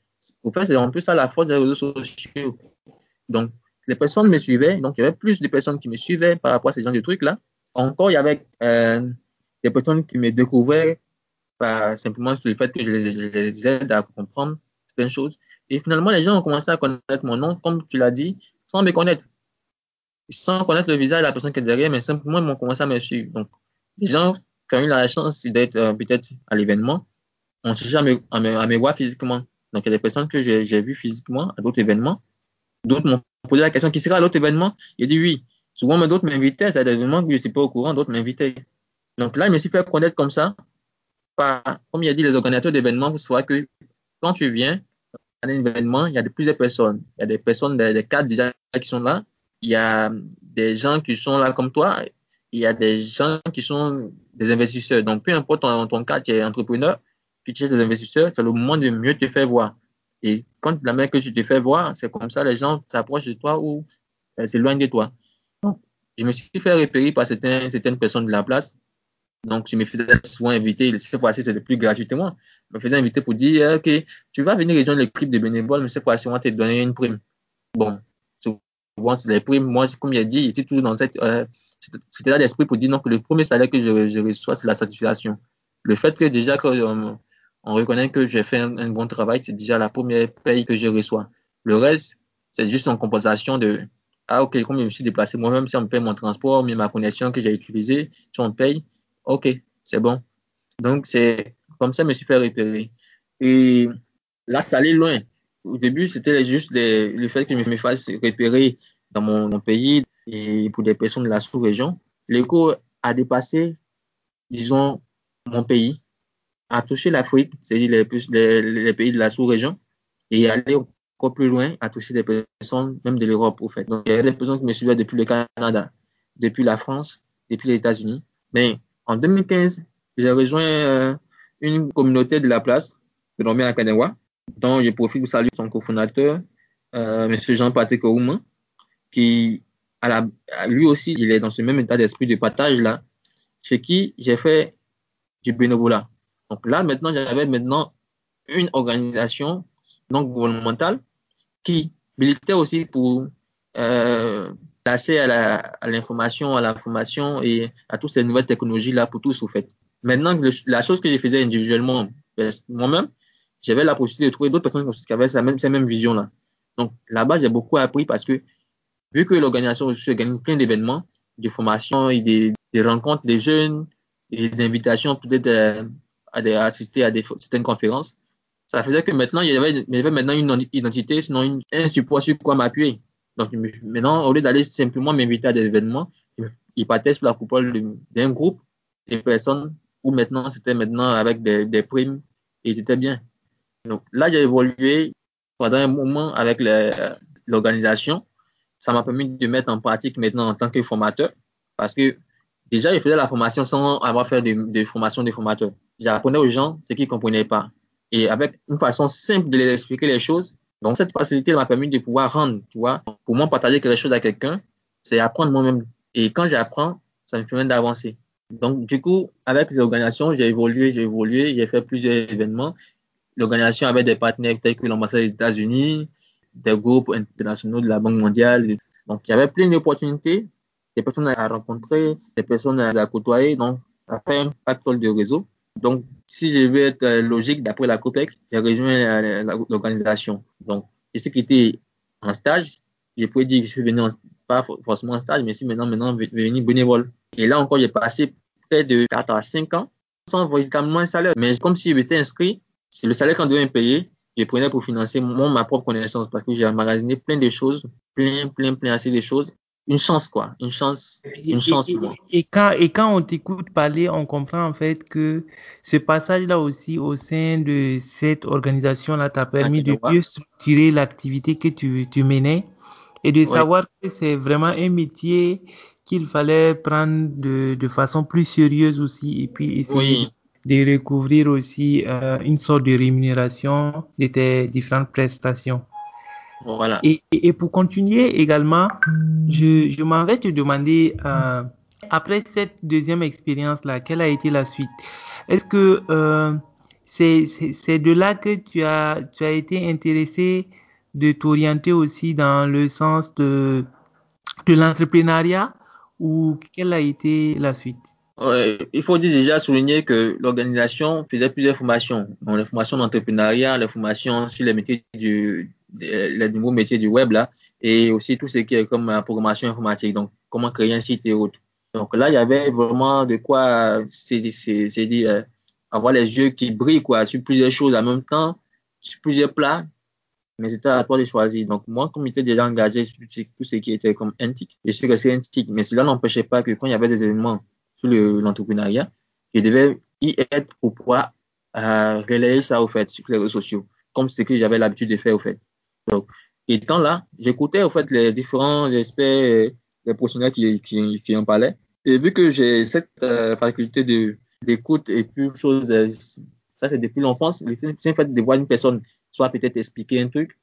A: Au fait, c'est un peu ça la force des réseaux sociaux. Donc, les personnes me suivaient, donc il y avait plus de personnes qui me suivaient par rapport à ces genre de trucs-là. Encore, il y avait euh, des personnes qui me découvraient simplement sur le fait que je les, je les à comprendre certaines choses. Et finalement, les gens ont commencé à connaître mon nom, comme tu l'as dit, sans me connaître. Sans connaître le visage de la personne qui est derrière, mais simplement, ils ont commencé à me suivre. Donc, les gens qui ont eu la chance d'être euh, peut-être à l'événement ont cherché à me, à, voir physiquement. Donc, il y a des personnes que j'ai vues physiquement à d'autres événements. D'autres m'ont posé la question qui sera à l'autre événement? J'ai dit oui. Souvent, d'autres m'invitaient à des événements que je ne suis pas au courant, d'autres m'invitaient. Donc là, je me suis fait connaître comme ça. Comme il a dit, les organisateurs d'événements, vous savez que quand tu viens à un événement, il y a de plusieurs personnes. Il y a des personnes, des, cadres déjà qui sont là. Il y a des gens qui sont là comme toi. Il y a des gens qui sont des investisseurs. Donc, peu importe ton, ton cas, tu es entrepreneur, pitcher des investisseurs, c'est le moment de mieux te faire voir. Et quand la main que tu te fais voir, c'est comme ça, les gens s'approchent de toi ou euh, s'éloignent de toi. Je me suis fait repérer par certaines, personnes de la place. Donc, je me faisais souvent inviter, cette fois-ci, c'était plus gratuitement. Je me faisais inviter pour dire, OK, tu vas venir rejoindre l'équipe de bénévoles, mais cette fois-ci, on va te donner une prime. Bon, souvent, c'est les primes. Moi, comme il a dit, j'étais toujours dans cette, euh, c'était là l'esprit pour dire non, que le premier salaire que je, reçois, c'est la satisfaction. Le fait que déjà, que, euh, on reconnaît que j'ai fait un, bon travail, c'est déjà la première paye que je reçois. Le reste, c'est juste en compensation de ah ok, comme je me suis déplacé moi-même, si on me paye mon transport, mais ma connexion que j'ai utilisée, si on me paye, ok, c'est bon. Donc c'est comme ça je me suis fait repérer. Et là, ça allait loin. Au début, c'était juste le fait que je me fasse repérer dans mon, pays et pour des personnes de la sous-région. L'écho a dépassé, disons, mon pays à toucher l'Afrique, c'est-à-dire les, pays de la sous-région, et aller encore plus loin, à toucher des personnes, même de l'Europe, au fait. Donc, il y a des personnes qui me suivaient depuis le Canada, depuis la France, depuis les États-Unis. Mais en 2015, j'ai rejoint euh, une communauté de la place, de nommé Akanewa, dont je profite pour saluer son cofondateur, euh, M. Jean-Patrick Ouma, qui, lui aussi, il est dans ce même état d'esprit de partage là, chez qui j'ai fait du bénévolat. Donc là, maintenant, j'avais maintenant une organisation non gouvernementale qui militait aussi pour euh, passer à l'information, à, la formation et à toutes ces nouvelles technologies-là pour tous, au fait. Maintenant, la chose que je faisais individuellement, ben, moi-même, j'avais la possibilité de trouver d'autres personnes qui avaient cette même, même vision-là. Donc là-bas, j'ai beaucoup appris parce que vu que l'organisation organise plein d'événements, de formations et des, rencontres des jeunes et d'invitations peut-être à, assister à certaines conférences. Ça faisait que maintenant, il y avait, maintenant une identité, sinon une, un support sur quoi m'appuyer. Donc maintenant, au lieu d'aller simplement m'inviter à des événements, il partait sous la coupole d'un groupe de personnes où maintenant c'était maintenant avec des, des primes et c'était bien. Donc là, j'ai évolué pendant un moment avec l'organisation. Ça m'a permis de mettre en pratique maintenant en tant que formateur parce que déjà, je faisais la formation sans avoir fait de, de formation de formateur. J'apprenais aux gens ce qu'ils ne comprenaient pas. Et avec une façon simple de les expliquer les choses. Donc, cette facilité m'a permis de pouvoir rendre, tu vois. Pour moi, partager quelque chose à quelqu'un, c'est apprendre moi-même. Et quand j'apprends, ça me permet d'avancer. Donc, du coup, avec les organisations, j'ai évolué, j'ai évolué, j'ai fait plusieurs événements. L'organisation avait des partenaires tels que l'ambassade des États-Unis, des groupes internationaux de la Banque mondiale. Donc, il y avait plein d'opportunités, des personnes à rencontrer, des personnes à côtoyer. Donc, ça fait un pactole de réseau. Donc, si je veux être logique, d'après la COPEC, j'ai rejoint l'organisation. Donc, ce qui était en stage, je pourrais dire que je suis venu pas forcément en stage, mais si maintenant, maintenant, venu bénévole. Et là encore, j'ai passé près de 4 à 5 ans sans véritablement un salaire. Mais comme si j'étais inscrit, le salaire qu'on devait me payer, je prenais pour financer mon, ma propre connaissance parce que j'ai emmagasiné plein de choses, plein, plein, plein assez de choses. Une chance, quoi. Une chance, une chance pour moi.
B: Et quand, et quand on t'écoute parler, on comprend en fait que ce passage-là aussi au sein de cette organisation-là t'a permis de mieux structurer l'activité que tu, tu menais et de savoir que c'est vraiment un métier qu'il fallait prendre de, de, façon plus sérieuse aussi et puis essayer de recouvrir aussi euh, une sorte de rémunération de tes différentes prestations.
A: Voilà.
B: Et, et, pour continuer également, je, je m'en vais te demander, euh, après cette deuxième expérience-là, quelle a été la suite? Est-ce que euh, c'est de là que tu as, tu as été intéressé de t'orienter aussi dans le sens de, de l'entrepreneuriat ou quelle a été la suite?
A: Il faut déjà souligner que l'organisation faisait plusieurs formations. Donc, les formations d'entrepreneuriat, les formations sur les métiers du, les nouveaux métiers du web là, et aussi tout ce qui est comme la programmation informatique, donc comment créer un site et autres. Donc là, il y avait vraiment de quoi, c'est dire, euh, avoir les yeux qui brillent quoi, sur plusieurs choses en même temps, sur plusieurs plats, mais c'était à toi de choisir. Donc, moi, comme j'étais déjà engagé sur tout ce qui était comme NTIC, je suis resté NTIC, mais cela n'empêchait pas que quand il y avait des événements sur l'entrepreneuriat, je devais y être pour pouvoir euh, relayer ça au fait sur les réseaux sociaux, comme ce que j'avais l'habitude de faire au fait. Donc, étant là, j'écoutais au fait les différents aspects, des professionnels qui, qui, qui en parlaient. Et vu que j'ai cette euh, faculté de d'écoute et puis chose, euh, ça c'est depuis l'enfance, c'est fait de voir une personne soit peut-être expliquer un truc,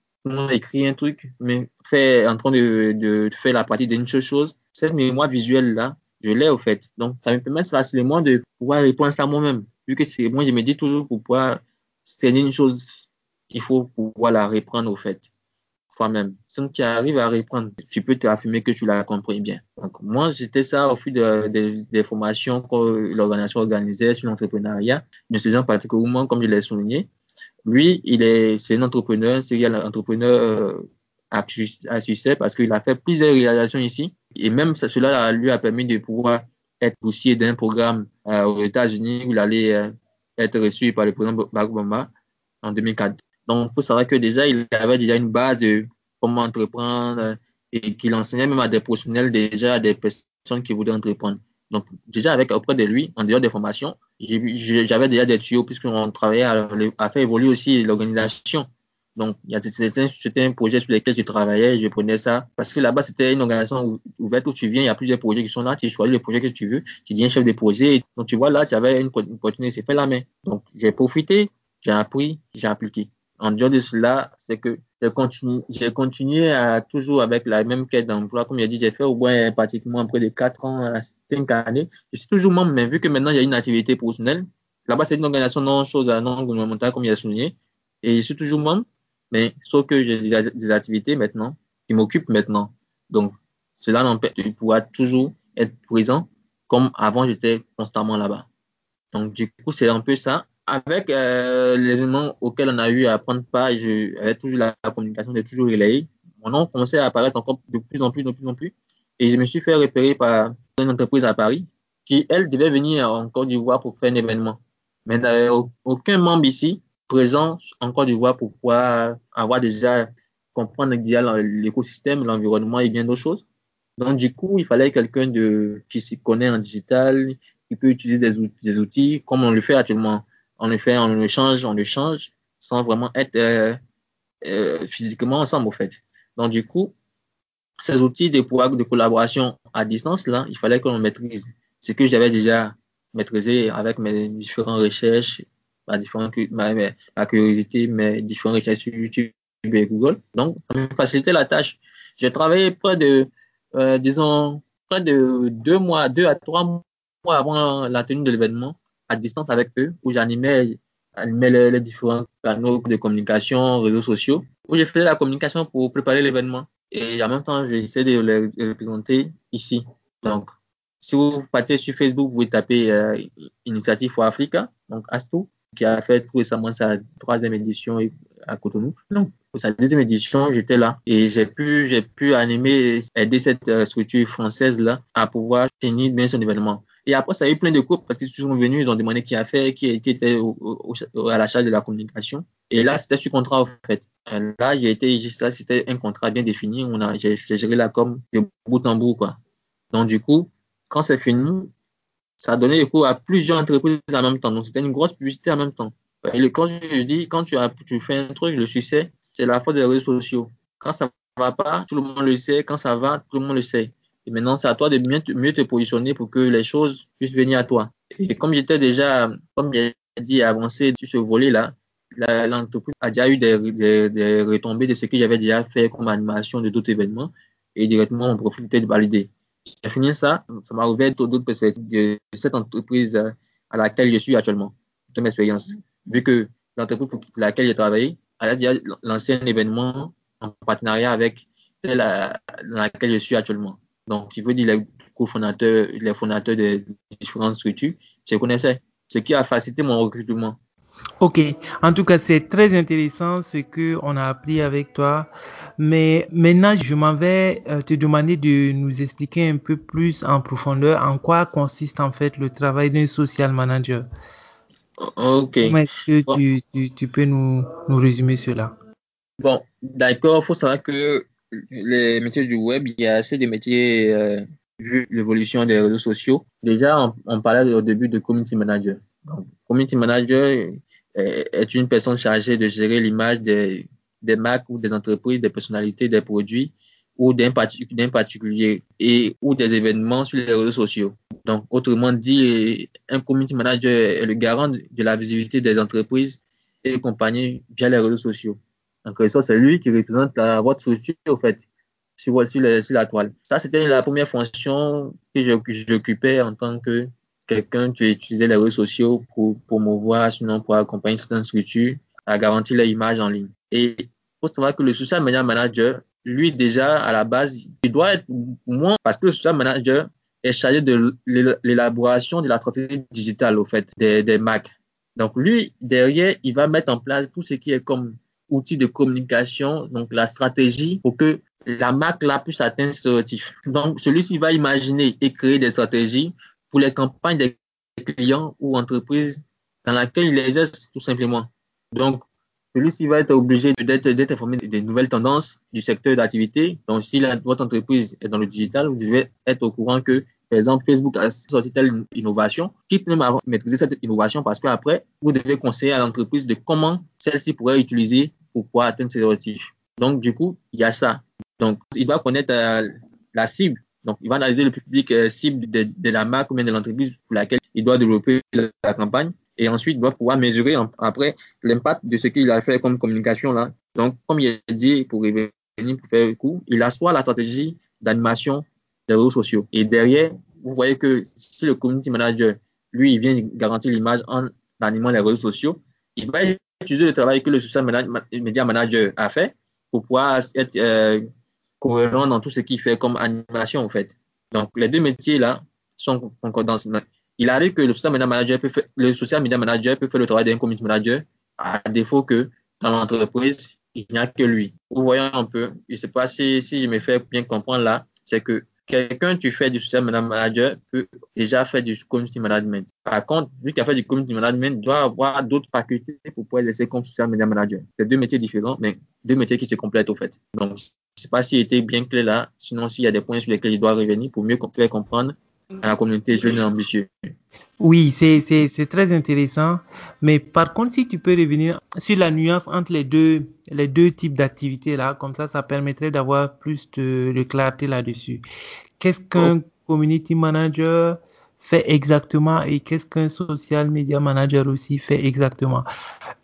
A: écrire un truc, mais fait en train de, de, faire la partie d'une seule chose. Cette mémoire visuelle là, je l'ai au fait. Donc ça me permet facilement de pouvoir répondre à moi-même. Vu que c'est moi je me dis toujours pour pouvoir c'est une chose, il faut pouvoir la reprendre au fait toi-même. Si tu arrives à reprendre, tu peux te affirmer que tu l'as compris bien. Donc, moi, j'étais ça au fil des formations que l'organisation organisait sur l'entrepreneuriat, mais ce genre particulièrement, comme je l'ai souligné. Lui, il est, c'est un entrepreneur, c'est un entrepreneur euh, à, succès parce qu'il a fait plusieurs réalisations ici. Et même cela lui a permis de pouvoir être poussé d'un programme euh, aux États-Unis où il allait euh, être reçu par le président Barack Obama en 2004. Donc, il faut savoir que déjà, il avait déjà une base de comment entreprendre et qu'il enseignait même à des professionnels déjà, à des personnes qui voulaient entreprendre. Donc, déjà, avec auprès de lui, en dehors des formations, j'avais déjà des tuyaux puisqu'on travaillait à, à, faire évoluer aussi l'organisation. Donc, c'était un projet sur lequel je travaillais, je prenais ça. Parce que là-bas, c'était une organisation ouverte où tu viens, il y a plusieurs projets qui sont là, tu choisis le projet que tu veux, tu deviens chef de projet. Donc, tu vois, là, j'avais une opportunité, c'est fait la main. Donc, j'ai profité, j'ai appris, j'ai appliqué en dehors de cela, c'est que j'ai continué, à toujours avec la même quête d'emploi. Comme j'ai dit, j'ai fait au moins pratiquement près de 4 ans à 5 années. Je suis toujours membre, mais vu que maintenant il y a une activité professionnelle, là-bas c'est une organisation non chose non gouvernementale, comme il a souligné, et je suis toujours membre, mais sauf que j'ai des, activités maintenant qui m'occupent maintenant. Donc, cela n'empêche de pouvoir toujours être présent comme avant j'étais constamment là-bas. Donc, du coup, c'est un peu ça avec euh, l'événement auquel on a eu à prendre part, je avais toujours la, communication de toujours relayé. Mon nom commençait à apparaître encore de plus en plus, de plus en plus. Et je me suis fait repérer par une entreprise à Paris qui, elle, devait venir en Côte d'Ivoire pour faire un événement. Mais il n'y avait aucun membre ici présent en Côte d'Ivoire pour pouvoir avoir déjà comprendre l'écosystème, l'environnement et bien d'autres choses. Donc, du coup, il fallait quelqu'un de, qui s'y connaît en digital, qui peut utiliser des outils, comme on le fait actuellement. On le fait, on échange, on échange, sans vraiment être euh, euh, physiquement ensemble, au fait. Donc, du coup, ces outils de, de collaboration à distance, là, il fallait qu'on maîtrise. Ce que j'avais déjà maîtrisé avec mes différentes recherches, ma, différente, ma, curiosité, mes différentes recherches sur YouTube et Google. Donc, ça m'a facilité la tâche. J'ai travaillé près de, euh, disons, près de deux mois, deux à trois mois avant la tenue de l'événement, à distance avec eux, où j'animais les, différents canaux de communication, réseaux sociaux, où j'ai fait la communication pour préparer l'événement. Et en même temps, j'essaie de les représenter ici. Donc, si vous partez sur Facebook, vous tapez euh, Initiative for Africa, donc ASTO, qui a fait tout récemment sa troisième édition à Cotonou. Donc, pour sa deuxième édition, j'étais là et j'ai pu, j'ai pu animer, aider cette euh, structure française-là à pouvoir tenir bien son événement. Et après, ça a eu plein de coupes parce qu'ils sont venus, ils ont demandé qui a fait, qui, était à la charge de la communication. Et là, c'était sur contrat, en fait. Là, j'ai été c'était un contrat bien défini. On a, j'ai, géré la com de bout en bout, quoi. Donc, du coup, quand c'est fini, ça a donné cours à plusieurs entreprises en même temps. Donc, c'était une grosse publicité en même temps. Et le, quand je dis, quand tu fais un truc, le succès, c'est la faute des réseaux sociaux. Quand ça va pas, tout le monde le sait. Quand ça va, tout le monde le sait. Et maintenant, c'est à toi de mieux te, mieux te positionner pour que les choses puissent venir à toi. Et comme j'étais déjà, comme j'ai dit, avancé sur ce volet-là, l'entreprise a déjà eu des, des, retombées de ce que j'avais déjà fait comme animation de d'autres événements et directement mon profil était de valider. J'ai fini ça, ça m'a ouvert d'autres perspectives de cette entreprise à laquelle je suis actuellement, de mon expérience. Vu que l'entreprise pour laquelle j'ai travaillé a déjà lancé un événement en partenariat avec celle dans laquelle je suis actuellement. Donc, je veux dire, les cofondateurs, les fondateurs de différentes structures, je connaissais, ce qui a facilité mon recrutement.
B: Ok, en tout cas, c'est très intéressant ce que on a appris avec toi. Mais maintenant, je m'en vais euh, te demander de nous expliquer un peu plus en profondeur en quoi consiste en fait le travail d'un social manager.
A: Ok.
B: est-ce que tu, tu, tu, peux nous, nous résumer cela?
A: Bon, d'accord. Il faut savoir que les métiers du web, il y a assez de métiers euh, vu l'évolution des réseaux sociaux. Déjà, on, parlait au début de community manager. Community manager est une personne chargée de gérer l'image des, des marques ou des entreprises, des personnalités, des produits ou d'un particulier et ou des événements sur les réseaux sociaux. Donc, autrement dit, un community manager est le garant de la visibilité des entreprises et compagnies via les réseaux sociaux. Donc, c'est lui qui représente la, votre structure, au fait, sur, la toile. Ça, c'était la première fonction que j'occupais en tant que quelqu'un qui utilisait les réseaux sociaux pour promouvoir, sinon pour accompagner certaines structures à garantir l'image en ligne. Et il faut savoir que le social media manager, lui, déjà, à la base, il doit être moins, parce que le social manager est chargé de l'élaboration de la stratégie digitale, au fait, des, des Mac. Donc, lui, derrière, il va mettre en place tout ce qui est comme outil de communication, donc la stratégie pour que la marque là puisse atteindre ce objectif. Donc, celui-ci va imaginer et créer des stratégies pour les campagnes des clients ou entreprises dans laquelle il exerce tout simplement. Donc, celui-ci va être obligé d'être informé des nouvelles tendances du secteur d'activité. Donc, si votre entreprise est dans le digital, vous devez être au courant que, exemple, Facebook a sorti telle innovation, quitte même à maîtriser cette innovation parce qu'après, vous devez conseiller à l'entreprise de comment celle-ci pourrait utiliser pour pouvoir atteindre ses objectifs. Donc, du coup, il y a ça. Donc, il doit connaître euh, la cible donc, il va analyser le public euh, cible de, la marque ou bien de l'entreprise pour laquelle il doit développer la, campagne. Et ensuite, il doit pouvoir mesurer après l'impact de ce qu'il a fait comme communication là. Donc, comme il a dit, pour revenir, pour faire le coup, il assoit la stratégie d'animation des réseaux sociaux. Et derrière, vous voyez que si le community manager, lui, il vient garantir l'image en animant les réseaux sociaux, il va utiliser le travail que le social media manager a fait pour pouvoir être euh, cohérent dans tout ce qu'il fait comme animation, en fait. Donc, les deux métiers-là sont concordants. Il arrive que le social media manager peut faire, le social media manager peut faire le travail d'un community manager, à défaut que dans l'entreprise, il n'y a que lui. Vous voyez un peu, je ne sais pas si, si je me fais bien comprendre là, c'est que quelqu'un qui fait du social manager peut déjà faire du community management. Par contre, lui qui a fait du community management doit avoir d'autres facultés pour pouvoir exercer comme social media manager. C'est deux métiers différents, mais deux métiers qui se complètent au fait. Donc, je ne sais pas s'il était bien clair là, sinon s'il y a des points sur lesquels il doit revenir pour mieux faire comprendre à la communauté jeune et ambitieux.
B: Oui, c'est très intéressant. Mais par contre, si tu peux revenir sur la nuance entre les deux, les deux types d'activités là, comme ça, ça permettrait d'avoir plus de, de clarté là-dessus. Qu'est-ce qu'un oh. community manager fait exactement et qu'est-ce qu'un social media manager aussi fait exactement?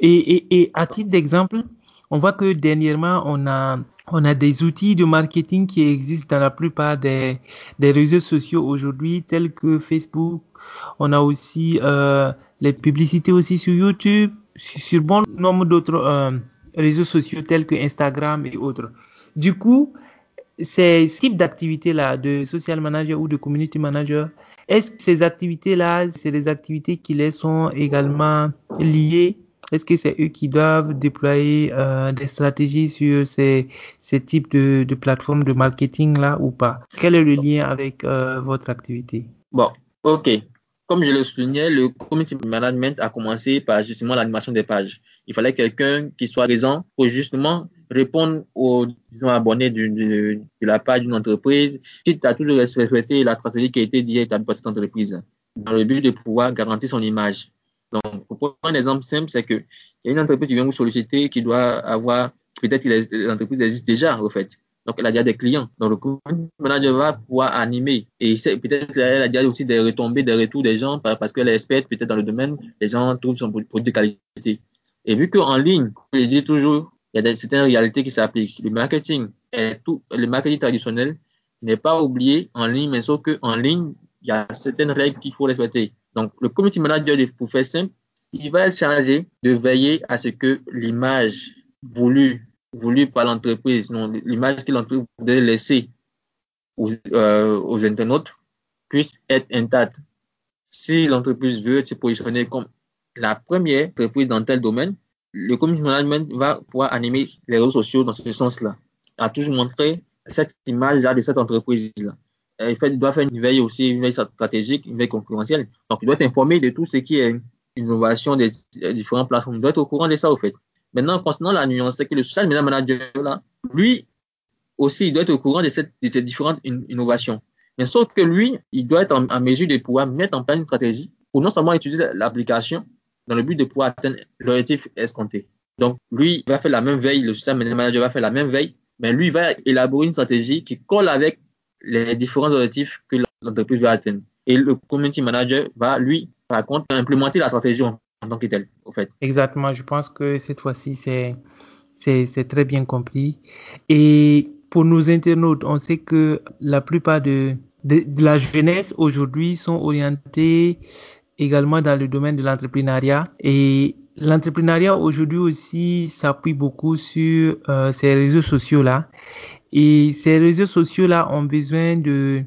B: Et, et, et à titre d'exemple, on voit que dernièrement, on a on a des outils de marketing qui existent dans la plupart des, des réseaux sociaux aujourd'hui, tels que Facebook. On a aussi euh, les publicités aussi sur YouTube, sur, bon nombre d'autres euh, réseaux sociaux tels que Instagram et autres. Du coup, ces types d'activités-là, de social manager ou de community manager, est-ce que ces activités-là, c'est des activités qui les sont également liées est-ce que c'est eux qui doivent déployer euh, des stratégies sur ces, ces types de, de plateformes de marketing là ou pas? Quel est le lien avec euh, votre activité?
A: Bon, ok. Comme je le soulignais, le community management a commencé par justement l'animation des pages. Il fallait quelqu'un qui soit présent pour justement répondre aux disons, abonnés de, de, la page d'une entreprise, qui a toujours respecté la stratégie qui a été dit par cette entreprise, dans le but de pouvoir garantir son image. Donc, pour prendre un exemple simple, c'est qu'il y a une entreprise qui vient vous solliciter qui doit avoir, peut-être que l'entreprise existe déjà, au fait. Donc, elle a déjà des clients. Donc, le manager va pouvoir animer. Et peut-être qu'elle a déjà aussi des retombées, des retours des gens parce qu'elle est experte peut-être dans le domaine. Les gens trouvent son produit de qualité. Et vu qu'en ligne, je dis toujours, il y a certaines réalités qui s'appliquent. Le marketing est tout, le marketing traditionnel n'est pas oublié en ligne, mais sauf qu'en ligne, il y a certaines règles qu'il faut respecter. Donc, le community manager, pour faire simple, il va être chargé de veiller à ce que l'image voulue, par l'entreprise, l'image que l'entreprise voudrait laisser aux, euh, aux internautes puisse être intacte. Si l'entreprise veut se positionner comme la première entreprise dans tel domaine, le community management va pouvoir animer les réseaux sociaux dans ce sens-là, à toujours montrer cette image-là de cette entreprise-là. Euh, il, doit faire une veille aussi, une veille stratégique, une veille concurrentielle. Donc, il doit être informé de tout ce qui est innovation des, différentes plateformes. Il doit être au courant de ça, au fait. Maintenant, concernant la nuance, c'est que le social media manager, là, lui aussi, il doit être au courant de, ces différentes innovations. Mais sauf que lui, il doit être en, mesure de pouvoir mettre en place une stratégie pour non seulement utiliser l'application dans le but de pouvoir atteindre l'objectif escompté. Donc, lui, il va faire la même veille, le social media manager va faire la même veille, mais lui, il va élaborer une stratégie qui colle avec les différents objectifs que l'entreprise veut atteindre. Et le community manager va, lui, par contre, implémenter la stratégie en, tant que telle, au fait.
B: Exactement. Je pense que cette fois-ci, c'est, c'est, très bien compris. Et pour nos internautes, on sait que la plupart de, la jeunesse aujourd'hui sont orientés également dans le domaine de l'entrepreneuriat et l'entrepreneuriat aujourd'hui aussi s'appuie beaucoup sur euh, ces réseaux sociaux là et ces réseaux sociaux-là ont besoin de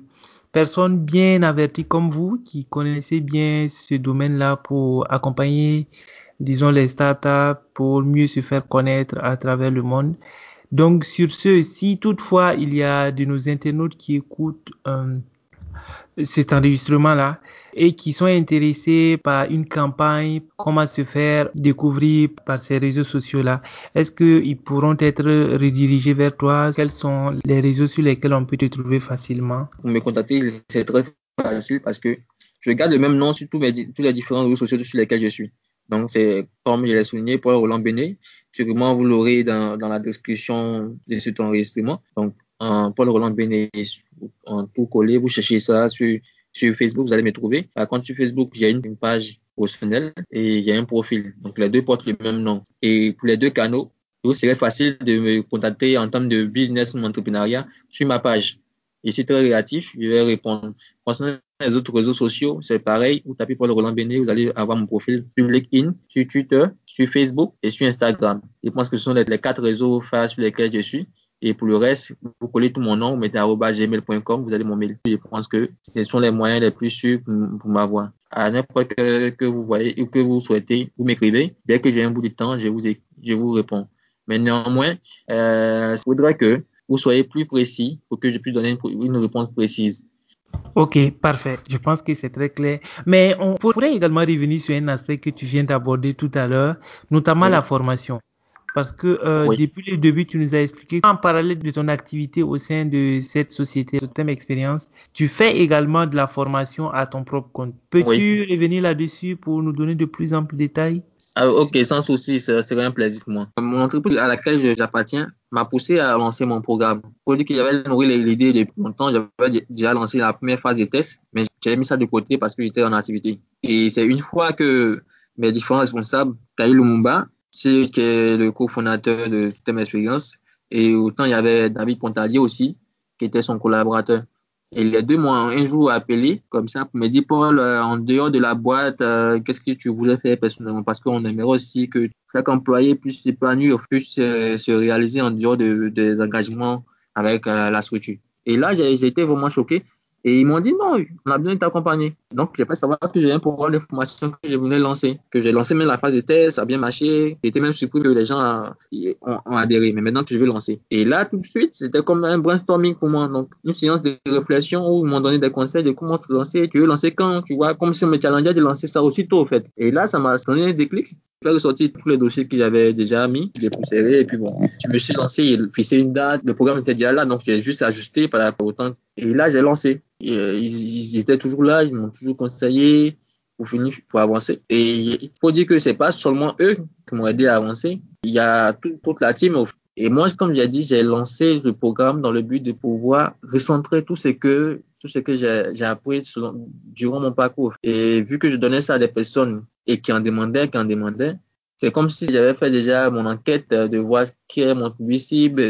B: personnes bien averties comme vous qui connaissez bien ce domaine-là pour accompagner, disons, les startups pour mieux se faire connaître à travers le monde. Donc, sur ce, si toutefois il y a de nos internautes qui écoutent euh, cet enregistrement-là, et qui sont intéressés par une campagne, comment se faire découvrir par ces réseaux sociaux-là. Est-ce qu'ils pourront être redirigés vers toi? Quels sont les réseaux sur lesquels on peut te trouver facilement?
A: Pour me contacter, c'est très facile parce que je garde le même nom sur tous, tous les différents réseaux sociaux sur lesquels je suis. Donc, c'est comme je l'ai souligné, Paul Roland Béné. Sûrement, vous l'aurez dans, dans la description de cet enregistrement. Donc, Paul Roland Béné, en tout collé, vous cherchez ça sur sur Facebook, vous allez me trouver. Par contre, sur Facebook, j'ai une, page professionnelle et il y a un profil. Donc, les deux portent le même nom. Et pour les deux canaux, il serait facile de me contacter en termes de business ou d'entrepreneuriat sur ma page. Je suis très réactif, je vais répondre. Concernant les autres réseaux sociaux, c'est pareil. Vous tapez Paul Roland Béné, vous allez avoir mon profil sur LinkedIn, sur Twitter, sur Facebook et sur Instagram. Je pense que ce sont les, quatre réseaux phares sur lesquels je suis. Et pour le reste, vous collez tout mon nom, vous mettez gmail.com, vous avez mon mail. Je pense que ce sont les moyens les plus sûrs pour, m'avoir. À n'importe que, que vous voyez ou que vous souhaitez, vous m'écrivez. Dès que j'ai un bout de temps, je vous, je vous réponds. Mais néanmoins, euh, je voudrais que vous soyez plus précis pour que je puisse donner une, réponse précise.
B: Ok, parfait. Je pense que c'est très clair. Mais on pourrait également revenir sur un aspect que tu viens d'aborder tout à l'heure, notamment la formation. Parce que euh, depuis le début, tu nous as expliqué en parallèle de ton activité au sein de cette société thème Expérience, tu fais également de la formation à ton propre compte. Peux-tu revenir là-dessus pour nous donner de plus amples détails?
A: Ah, ok, sans souci, c'est un plaisir pour moi. Mon entreprise à laquelle j'appartiens m'a poussé à lancer mon programme. Pour dire qu'il y avait nourri l'idée depuis longtemps, j'avais déjà lancé la première phase des tests, mais j'avais mis ça de côté parce que j'étais en activité. Et c'est une fois que mes différents responsables, Taï Lumumba, qui est le cofondateur de Système Expérience, et autant il y avait David Pontalier aussi, qui était son collaborateur. Et les deux m'ont un jour appelé comme ça pour me dire Paul, euh, en dehors de la boîte, euh, qu'est-ce que tu voulais faire personnellement? Parce qu'on aimerait aussi que chaque employé puisse s'épanouir, puisse euh, se réaliser en dehors de, des engagements avec la structure. Et là, j'ai été vraiment choqué et ils m'ont dit non, on a besoin de t'accompagner. Donc, j'ai pas savoir que j'ai un programme d'information que je voulais lancer, que j'ai lancé même la phase de test, ça a bien marché. J'étais même surpris que les gens ont, adhéré, mais maintenant que je veux lancer. Et là, tout de suite, c'était comme un brainstorming pour moi. Donc, une séance de réflexion où ils m'ont donné des conseils de comment tu lancer, tu veux lancer quand, tu vois, comme si on me challengeait de lancer ça aussitôt, en fait. Et là, ça m'a donné un déclic fait ressortir tous les dossiers que j'avais déjà mis, dépoussiérés, et puis bon, je me suis lancé, il fixé une date, le programme était déjà là, donc j'ai juste ajusté par rapport au temps. Et là, j'ai lancé. Euh, ils, étaient toujours là, ils m'ont toujours conseillé pour finir, pour avancer. Et il faut dire que c'est pas seulement eux qui m'ont aidé à avancer, il y a toute la team. Et moi, comme j'ai dit, j'ai lancé le programme dans le but de pouvoir recentrer tout ce que tout ce que j'ai appris durant mon parcours. Et vu que je donnais ça à des personnes et qui en demandaient, qui en demandaient, c'est comme si j'avais fait déjà mon enquête de voir qui est mon public cible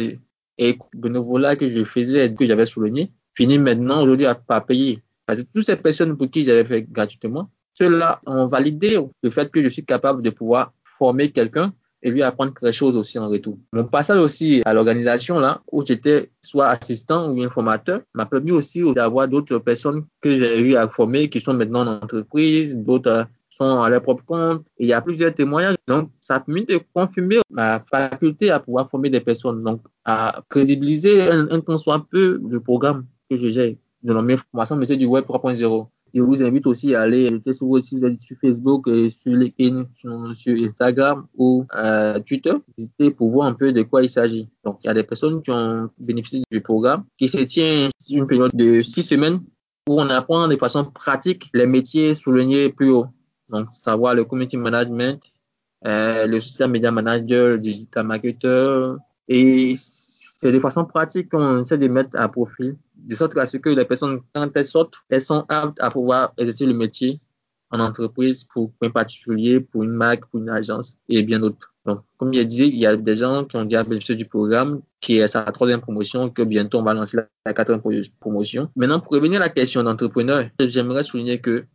A: et le là que je faisais que j'avais souligné, finit maintenant aujourd'hui à pas payer. Parce que toutes ces personnes pour qui j'avais fait gratuitement, ceux-là ont validé le fait que je suis capable de pouvoir former quelqu'un et lui apprendre quelque chose aussi en retour. Mon passage aussi à l'organisation là, où j'étais soit assistant ou informateur, m'a permis aussi d'avoir d'autres personnes que j'ai eu à former qui sont maintenant en entreprise, d'autres sont à leur propre compte. Il y a plusieurs témoignages. Donc, ça a permis de confirmer ma faculté à pouvoir former des personnes, donc à crédibiliser un, un soit peu le programme que j'ai de la formation métier du web 3.0. Je vous invite aussi à aller sur, aussi, sur Facebook, sur LinkedIn, sur, Instagram ou euh, Twitter. Visitez pour voir un peu de quoi il s'agit. Donc, il y a des personnes qui ont bénéficié du programme qui se tient une période de six semaines où on apprend de façon pratique les métiers soulignés plus haut. Donc, savoir le community management, euh, le social media manager, le digital marketer. Et c'est de façon pratique qu'on essaie de mettre à profit de sorte à ce que les personnes, quand elles sortent, elles sont aptes à pouvoir exercer le métier en entreprise pour un particulier, pour une marque, pour une agence et bien d'autres. Donc, comme je disais, il y a des gens qui ont déjà bénéficié du programme, qui est sa troisième promotion, que bientôt on va lancer la, quatrième promotion. Maintenant, pour revenir à la question d'entrepreneur, j'aimerais souligner que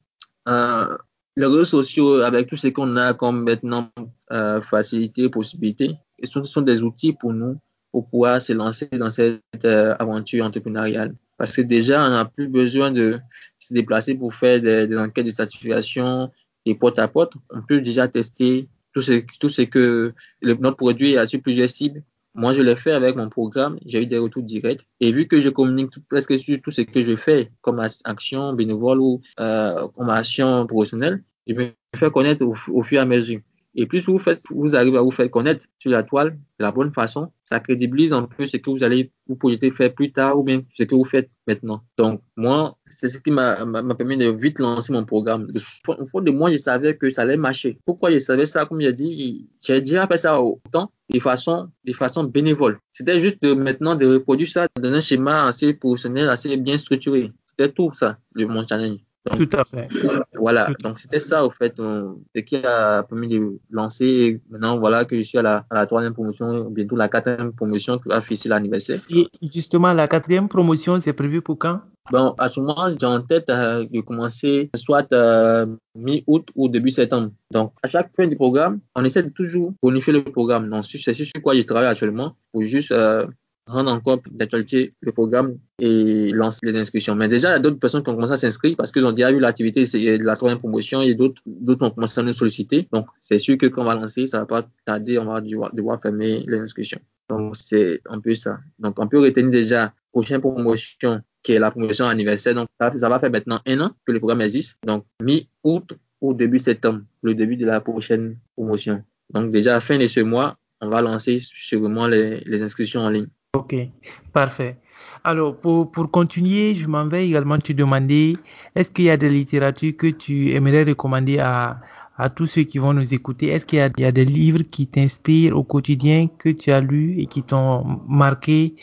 A: euh, les réseaux sociaux, avec tout ce qu'on a comme maintenant euh, facilité, possibilité, ce sont des outils pour nous pour pouvoir se lancer dans cette euh, aventure entrepreneuriale. Parce que déjà, on n'a plus besoin de se déplacer pour faire des, enquêtes de certification et porte à porte. On peut déjà tester tout ce, tout ce que notre produit a sur plusieurs cibles. Moi, je l'ai fait avec mon programme. J'ai eu des retours directs. Et vu que je communique presque sur tout ce que je fais comme action bénévole ou euh, comme action professionnelle, je me fais connaître au, au fur et à mesure. Et plus vous, arrivez à vous faire connaître sur la toile de la bonne façon, ça crédibilise un peu ce que vous allez vous projeter faire plus tard ou bien ce que vous faites maintenant. Donc, moi, c'est ce qui m'a permis de vite lancer mon programme. Au fond de moi, je savais que ça allait marcher. Pourquoi je savais ça? Comme j'ai dit, j'ai déjà fait ça autant de façon, de façon bénévole. C'était juste maintenant de reproduire ça dans un schéma assez professionnel, assez bien structuré. C'était tout ça, le, mon challenge.
B: Tout à fait.
A: Voilà, donc c'était ça au fait, ce qui a permis de lancer. maintenant, voilà que je suis à la, à la troisième promotion, bientôt la quatrième promotion qui va fêter l'anniversaire.
B: Et justement, la quatrième promotion, c'est prévu pour quand?
A: Bon, à ce moment, j'ai en tête euh, de commencer soit euh, mi-août ou début septembre. Donc, à chaque fin du programme, on essaie de toujours bonifier le programme. Donc, c'est sur quoi je travaille actuellement pour juste euh, rendre encore d'actualité le programme et lancer les inscriptions. Mais déjà, il y a d'autres personnes qui ont commencé à s'inscrire parce qu'ils ont déjà vu l'activité de la troisième promotion et d'autres ont commencé à nous solliciter. Donc, c'est sûr que quand on va lancer, ça va pas tarder, on va devoir, fermer les inscriptions. Donc, c'est un peu ça. Donc, on peut retenir déjà prochaine promotion qui est la promotion anniversaire. Donc, ça, va faire maintenant un an que le programme existe. Donc, mi-août ou début septembre, le début de la prochaine promotion. Donc, déjà, à la fin de ce mois, on va lancer sûrement les, les inscriptions en ligne.
B: Ok, parfait. Alors, pour, pour continuer, je m'en vais également te demander, est-ce qu'il y a de littérature que tu aimerais recommander à, à tous ceux qui vont nous écouter? Est-ce qu'il y a, des livres qui t'inspirent au quotidien, que tu as lus et qui t'ont marqué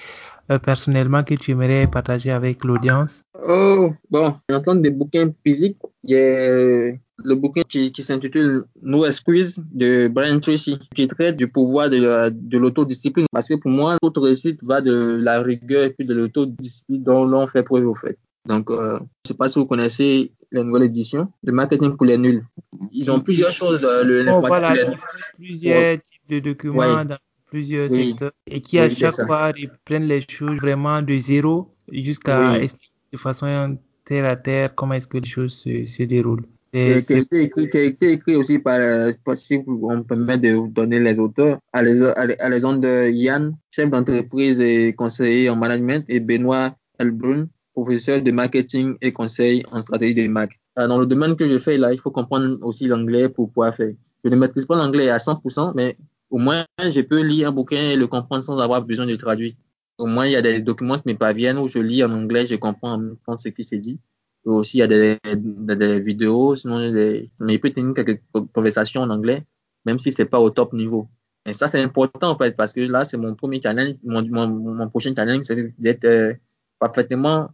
B: euh, personnellement, que tu aimerais partager avec l'audience?
A: Oh, bon, en des bouquins physiques, il y a le bouquin qui, qui s'intitule No Excuse de Brian Tracy, qui traite du pouvoir de, l'autodiscipline. Parce que pour moi, toute réussite va de la rigueur et puis de l'autodiscipline dont l'on fait preuve au fait. Donc, euh, je ne sais pas si vous connaissez la nouvelle édition de Marketing pour les nuls. Ils ont plusieurs choses, euh, le
B: oh, voilà, ils plusieurs types de documents dans plusieurs secteurs et qui à chaque fois reprennent les choses vraiment de zéro jusqu'à expliquer de façon terre à terre comment est-ce que les choses se, se déroulent
A: qui a, été écrit, qui a été écrit aussi par, euh, si on permet de donner les auteurs, à de Yann, chef d'entreprise et conseiller en management, et Benoît Elbrun, professeur de marketing et conseil en stratégie de marque. Euh, dans le domaine que je fais là, il faut comprendre aussi l'anglais pour pouvoir faire. Je ne maîtrise pas l'anglais à 100%, mais au moins, je peux lire un bouquin et le comprendre sans avoir besoin de traduire. Au moins, il y a des documents qui me parviennent où je lis en anglais, je comprends ce qui s'est dit aussi il y a des, des, vidéos, sinon mais il peut tenir quelques conversations en anglais, même si c'est pas au top niveau. Et ça, c'est important en fait, parce que là, c'est mon premier challenge, mon, mon, mon prochain challenge, c'est d'être euh, parfaitement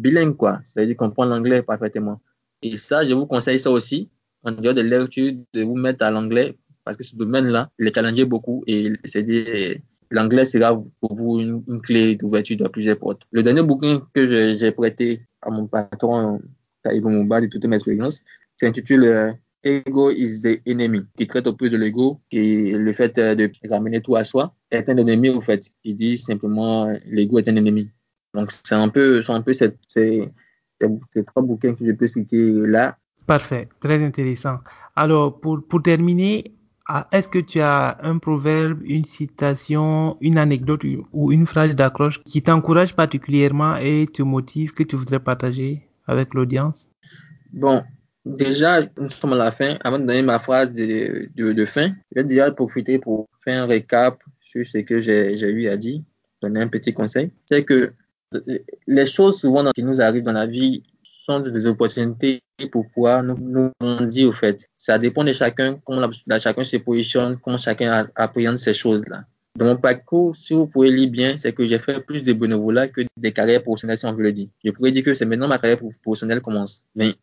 A: bilingue, quoi. C'est-à-dire comprendre l'anglais parfaitement. Et ça, je vous conseille ça aussi, en dehors de lecture, de vous mettre à l'anglais, parce que ce domaine-là, il est challengé beaucoup et c'est l'anglais sera pour vous une, clé d'ouverture de plusieurs portes. Le dernier bouquin que j'ai prêté à mon patron, Taïbo Mouba, de toute ma expérience, s'intitule euh, Ego is the enemy, qui traite au peu de l'ego, qui le fait euh, de ramener tout à soi, est un ennemi, au fait, qui dit simplement l'ego est un ennemi. Donc, c'est un peu, c'est un peu ces, ces trois bouquins que je peux citer là.
B: Parfait, très intéressant. Alors, pour, pour terminer, ah, est-ce que tu as un proverbe, une citation, une anecdote ou une phrase d'accroche qui t'encourage particulièrement et te motive que tu voudrais partager avec l'audience?
A: Bon, déjà, nous sommes à la fin. Avant de donner ma phrase de, de, fin, je vais déjà profiter pour faire un récap sur ce que j'ai eu à dire, donner un petit conseil. C'est que les choses souvent qui nous arrivent dans la vie sont des opportunités pour pouvoir nous, nous au fait. Ça dépend de chacun, comment chacun se positionne, comment chacun appréhende ces choses-là. Dans mon parcours, si vous pouvez lire bien, c'est que j'ai fait plus de bénévolat que des carrières professionnelles, si on veut le dire. Je pourrais dire que c'est maintenant ma carrière professionnelle commence. Mais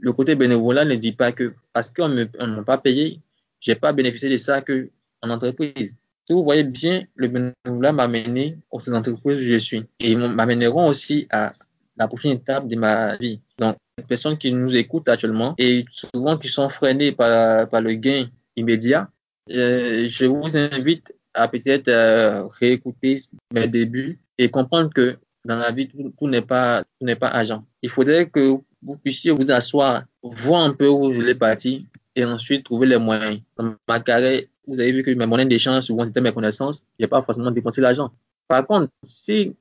A: le, côté bénévolat ne dit pas que parce qu'on ne m'a pas payé, j'ai pas bénéficié de ça que en entreprise. Si vous voyez bien, le bénévolat m'a mené aux entreprises où je suis. Et m'amèneront aussi à la prochaine étape de ma vie. Donc, les personnes qui nous écoutent actuellement et souvent qui sont freinées par, par le gain immédiat, euh, je vous invite à peut-être euh, réécouter mes débuts et comprendre que dans la vie, tout, n'est pas, tout n'est pas agent. Il faudrait que vous puissiez vous asseoir, voir un peu où vous voulez partir et ensuite trouver les moyens. Dans ma carrière, vous avez vu que mes moyens d'échange, souvent c'était mes connaissances, je n'ai pas forcément dépensé l'argent. Par contre, si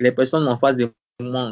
A: les personnes en face de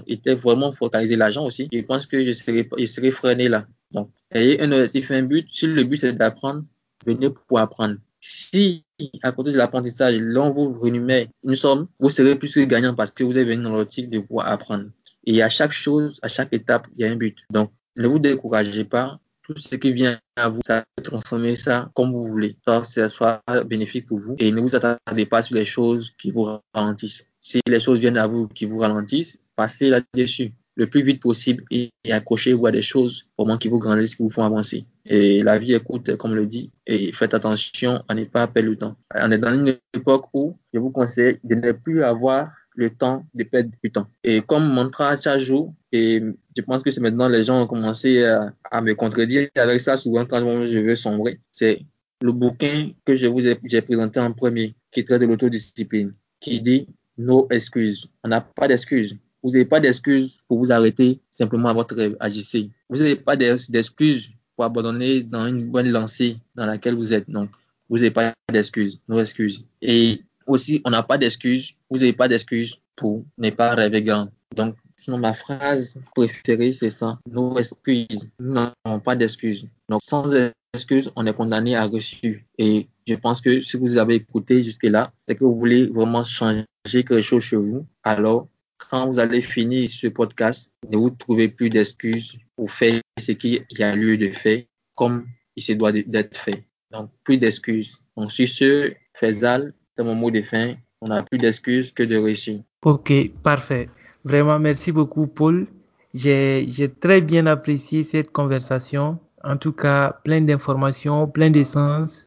A: était vraiment focaliser l'argent aussi, je pense que je serais, freiné là. Donc, ayez un objectif, un but. Si le but c'est d'apprendre, venez pour apprendre. Si à côté de l'apprentissage, l'on vous rémunère une somme, vous serez plus que gagnant parce que vous êtes venu dans l'optique de pouvoir apprendre. Et à chaque chose, à chaque étape, il y a un but. Donc, ne vous découragez pas. Tout ce qui vient à vous, ça peut transformer ça comme vous voulez. que ce soit bénéfique pour vous. Et ne vous attendez pas sur les choses qui vous ralentissent. Si les choses viennent à vous qui vous ralentissent, passez là-dessus le plus vite possible et, accrochez-vous à des choses vraiment qui vous grandissent, qui vous font avancer. Et la vie est courte, comme le dit, et faites attention à ne pas perdre le temps. On est dans une époque où je vous conseille de ne plus avoir le temps de perdre du temps. Et comme mantra chaque jour, et je pense que c'est maintenant les gens ont commencé à, me contredire avec ça souvent quand je veux sombrer, c'est le bouquin que je vous ai j'ai présenté en premier, qui traite de l'autodiscipline, qui dit nos excuses. On n'a pas d'excuses. Vous n'avez pas d'excuses pour vous arrêter simplement à votre. Agissez. Vous n'avez pas d'excuses pour abandonner dans une bonne lancée dans laquelle vous êtes. Donc, vous n'avez pas d'excuses, nos excuses. Et aussi, on n'a pas d'excuses, vous n'avez pas d'excuses pour ne pas rêver grand. Donc, sinon, ma phrase préférée, c'est ça. Nos excuses. Nous n'avons pas d'excuses. Donc, sans excuses, on est condamné à reçu. Et je pense que si vous avez écouté jusque-là, et que vous voulez vraiment changer quelque chose chez vous, alors quand vous allez finir ce podcast, ne vous trouvez plus d'excuses pour faire ce qu'il y a lieu de faire comme il se doit d'être fait. Donc, plus d'excuses. Donc, sur ce, Faisal, c'est mon mot de fin. On n'a plus d'excuses que de réussir.
B: Ok, parfait. Vraiment, merci beaucoup, Paul. J'ai très bien apprécié cette conversation. En tout cas, plein d'informations, plein d'essence.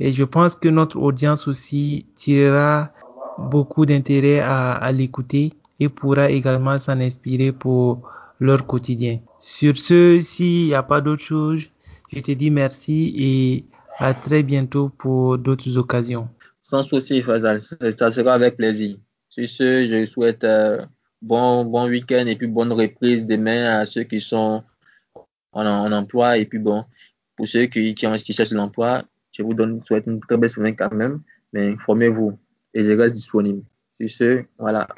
B: Et je pense que notre audience aussi tirera beaucoup d'intérêt à l'écouter et pourra également s'en inspirer pour leur quotidien. Sur ce, s'il n'y a pas d'autre chose, je te dis merci et à très bientôt pour d'autres occasions.
A: Sans souci, Fazal, ça sera avec plaisir. Sur ce, je souhaite euh, bon, bon week-end et puis bonne reprise demain à ceux qui sont en, emploi et puis bon, pour ceux qui, qui, qui cherchent l'emploi, je vous donne, souhaite une très belle semaine quand même, mais informez-vous et je reste disponible. Sur ce, voilà,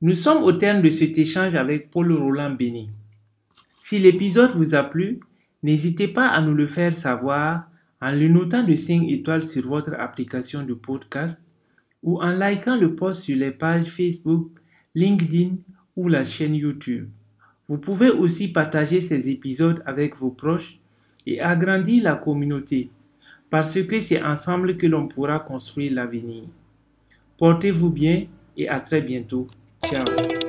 B: Nous sommes au terme de cet échange avec Paul Roland Béni. Si l'épisode vous a plu, n'hésitez pas à nous le faire savoir en le notant de 5 étoiles sur votre application de podcast ou en likant le post sur les pages Facebook, LinkedIn ou la chaîne YouTube. Vous pouvez aussi partager ces épisodes avec vos proches et agrandir la communauté parce que c'est ensemble que l'on pourra construire l'avenir. Portez-vous bien et à très bientôt. Ciao.